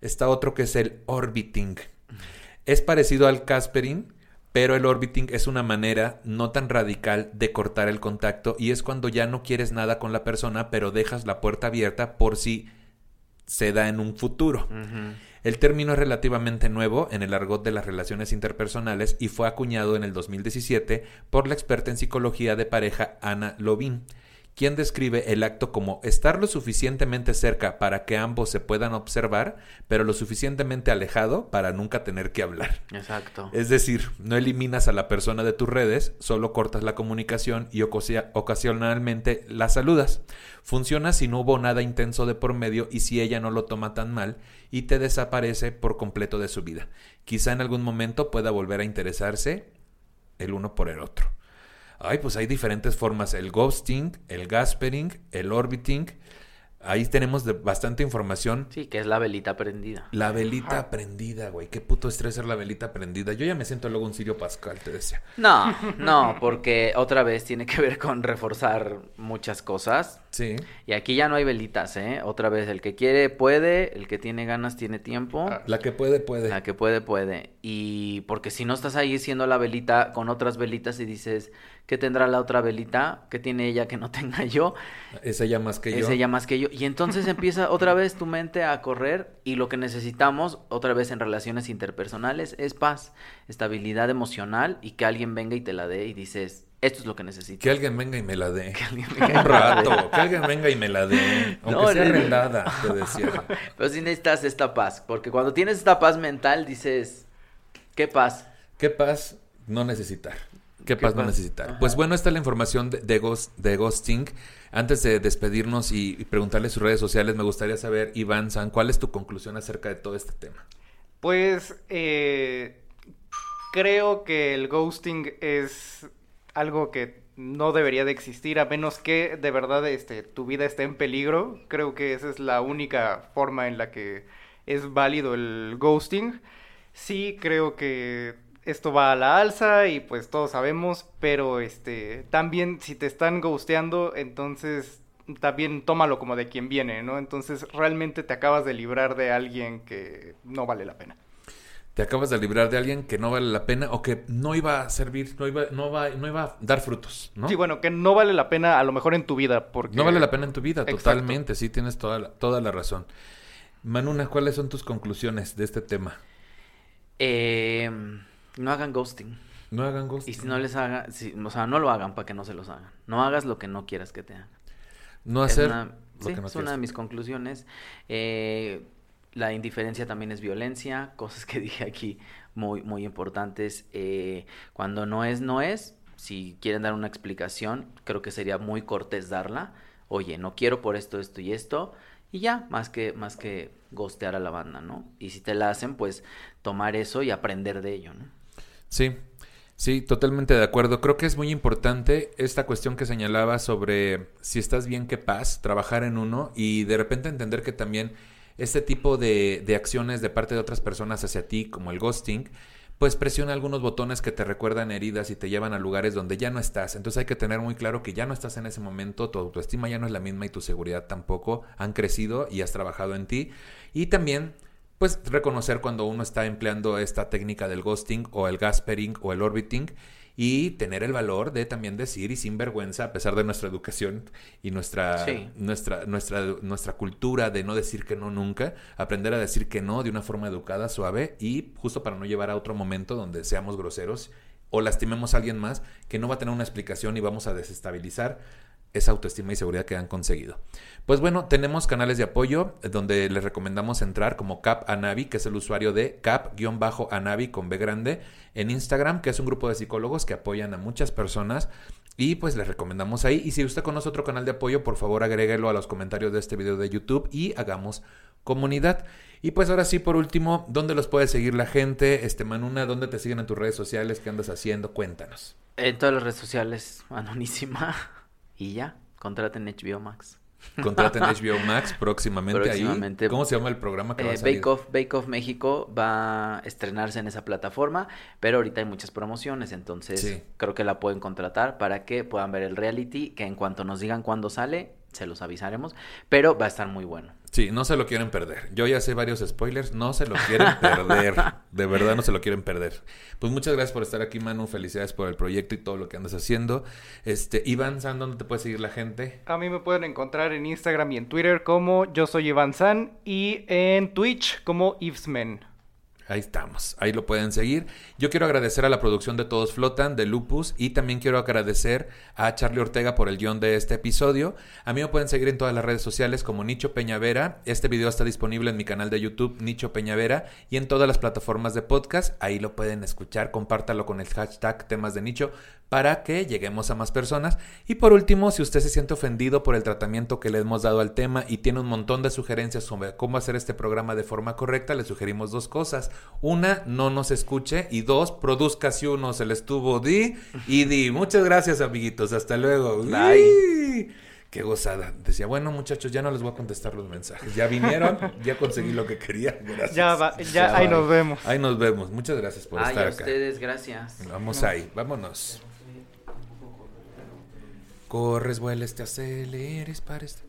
Está otro que es el orbiting. Es parecido al Caspering, pero el orbiting es una manera no tan radical de cortar el contacto y es cuando ya no quieres nada con la persona, pero dejas la puerta abierta por si se da en un futuro. El término es relativamente nuevo en el argot de las relaciones interpersonales y fue acuñado en el 2017 por la experta en psicología de pareja Ana Lovin, quien describe el acto como estar lo suficientemente cerca para que ambos se puedan observar, pero lo suficientemente alejado para nunca tener que hablar. Exacto. Es decir, no eliminas a la persona de tus redes, solo cortas la comunicación y ocasionalmente la saludas. Funciona si no hubo nada intenso de por medio y si ella no lo toma tan mal y te desaparece por completo de su vida. Quizá en algún momento pueda volver a interesarse el uno por el otro. Ay, pues hay diferentes formas, el ghosting, el gaspering, el orbiting. Ahí tenemos de- bastante información Sí, que es la velita prendida. la velita prendida, güey. Qué puto estrés ser la velita prendida. Yo ya me siento luego un Sirio Pascal, te decía. No, no, porque otra vez tiene que ver con reforzar muchas cosas. Sí. Y aquí ya no hay velitas, ¿eh? Otra vez, el que quiere puede, el que tiene ganas tiene tiempo. Ah, La que puede, puede. La que puede, puede. Y porque si no estás ahí siendo la velita con otras velitas y dices, ¿qué tendrá la otra velita? ¿Qué tiene ella que no tenga yo? Es ella más que yo. Es ella más que yo. Y entonces empieza otra vez tu mente a correr y lo que necesitamos otra vez en relaciones interpersonales es paz, estabilidad emocional y que alguien venga y te la dé y dices, esto es lo que necesito. Que alguien venga y me la dé. Que alguien venga y Un rato. Que alguien venga y me la dé. Aunque No, sea arrendada, te decía. Pero sí necesitas esta paz, porque cuando tienes esta paz mental dices, ¿qué paz? ¿Qué paz no necesitar? ¿Qué paz no necesitar? Ajá. Pues bueno, esta es la información de, de, ghost- de Ghosting. Antes de despedirnos y, y preguntarle sus redes sociales, me gustaría saber, Iván San, ¿cuál es tu conclusión acerca de todo este tema? Pues eh, creo que el ghosting es algo que no debería de existir a menos que de verdad este, tu vida esté en peligro. Creo que esa es la única forma en la que es válido el ghosting. Sí, creo que esto va a la alza y pues todos sabemos, pero este también si te están ghosteando, entonces también tómalo como de quien viene, ¿no? Entonces realmente te acabas de librar de alguien que no vale la pena. Te acabas de librar de alguien que no vale la pena o que no iba a servir, no iba, no va, no iba a dar frutos, ¿no? Sí, bueno, que no vale la pena a lo mejor en tu vida, porque... No vale la pena en tu vida, Exacto. totalmente, sí, tienes toda la, toda la razón. Manuna, ¿cuáles son tus conclusiones de este tema? Eh, no hagan ghosting. No hagan ghosting. Y si no les hagan, si- o sea, no lo hagan para que no se los hagan. No hagas lo que no quieras que te hagan. No Es hacer una- lo sí, que no es una de mis conclusiones. Eh, la indiferencia también es violencia, cosas que dije aquí muy, muy importantes. Eh, cuando no es, no es. Si quieren dar una explicación, creo que sería muy cortés darla. Oye, no quiero por esto, esto y esto. Y ya, más que, más que gostear a la banda, ¿no? Y si te la hacen, pues tomar eso y aprender de ello, ¿no? Sí, sí, totalmente de acuerdo. Creo que es muy importante esta cuestión que señalaba sobre si estás bien, qué paz, trabajar en uno y de repente entender que también este tipo de, de acciones de parte de otras personas hacia ti, como el ghosting, pues presiona algunos botones que te recuerdan heridas y te llevan a lugares donde ya no estás. Entonces hay que tener muy claro que ya no estás en ese momento, tu autoestima ya no es la misma y tu seguridad tampoco han crecido y has trabajado en ti. Y también pues reconocer cuando uno está empleando esta técnica del ghosting o el gaspering o el orbiting y tener el valor de también decir y sin vergüenza, a pesar de nuestra educación y nuestra, nuestra, nuestra, nuestra cultura de no decir que no nunca, aprender a decir que no de una forma educada, suave y justo para no llevar a otro momento donde seamos groseros o lastimemos a alguien más que no va a tener una explicación y vamos a desestabilizar esa autoestima y seguridad que han conseguido. Pues bueno, tenemos canales de apoyo eh, donde les recomendamos entrar como Cap Anavi, que es el usuario de Cap-Anavi con B grande en Instagram, que es un grupo de psicólogos que apoyan a muchas personas y pues les recomendamos ahí. Y si usted conoce otro canal de apoyo, por favor agréguelo a los comentarios de este video de YouTube y hagamos comunidad. Y pues ahora sí, por último, ¿dónde los puede seguir la gente? Este Manuna, ¿dónde te siguen en tus redes sociales? ¿Qué andas haciendo? Cuéntanos. En todas las redes sociales, Anonísima. Y ya, contraten HBO Max. Contraten HBO Max próximamente, ahí. ¿Cómo se llama el programa que va a eh, salir? Bake Off, Bake Off México va a estrenarse en esa plataforma, pero ahorita hay muchas promociones, entonces creo que la pueden contratar para que puedan ver el reality, que en cuanto nos digan cuándo sale, se los avisaremos, pero va a estar muy bueno. Sí, no se lo quieren perder. Yo ya sé varios spoilers, no se lo quieren perder. De verdad no se lo quieren perder. Pues muchas gracias por estar aquí, Manu. Felicidades por el proyecto y todo lo que andas haciendo. Este, Iván San, ¿dónde te puede seguir la gente? A mí me pueden encontrar en Instagram y en Twitter como yo soy Iván San y en Twitch como Ivesmen. Ahí estamos, ahí lo pueden seguir. Yo quiero agradecer a la producción de Todos Flotan, de Lupus, y también quiero agradecer a Charlie Ortega por el guion de este episodio. A mí me pueden seguir en todas las redes sociales como Nicho Peñavera. Este video está disponible en mi canal de YouTube, Nicho Peñavera, y en todas las plataformas de podcast. Ahí lo pueden escuchar, compártalo con el hashtag temas de nicho para que lleguemos a más personas. Y por último, si usted se siente ofendido por el tratamiento que le hemos dado al tema y tiene un montón de sugerencias sobre cómo hacer este programa de forma correcta, le sugerimos dos cosas. Una, no nos escuche. Y dos, produzca si uno se le estuvo di y di. Muchas gracias, amiguitos. Hasta luego. Bye. Qué gozada. Decía, bueno, muchachos, ya no les voy a contestar los mensajes. Ya vinieron, ya conseguí lo que quería. Gracias. Ya, va, ya, ahí nos vemos. Ahí nos vemos. Muchas gracias por estar acá. a ustedes, gracias. Vamos ahí, vámonos. Corres, vueles, te aceleres, pares. ¿Te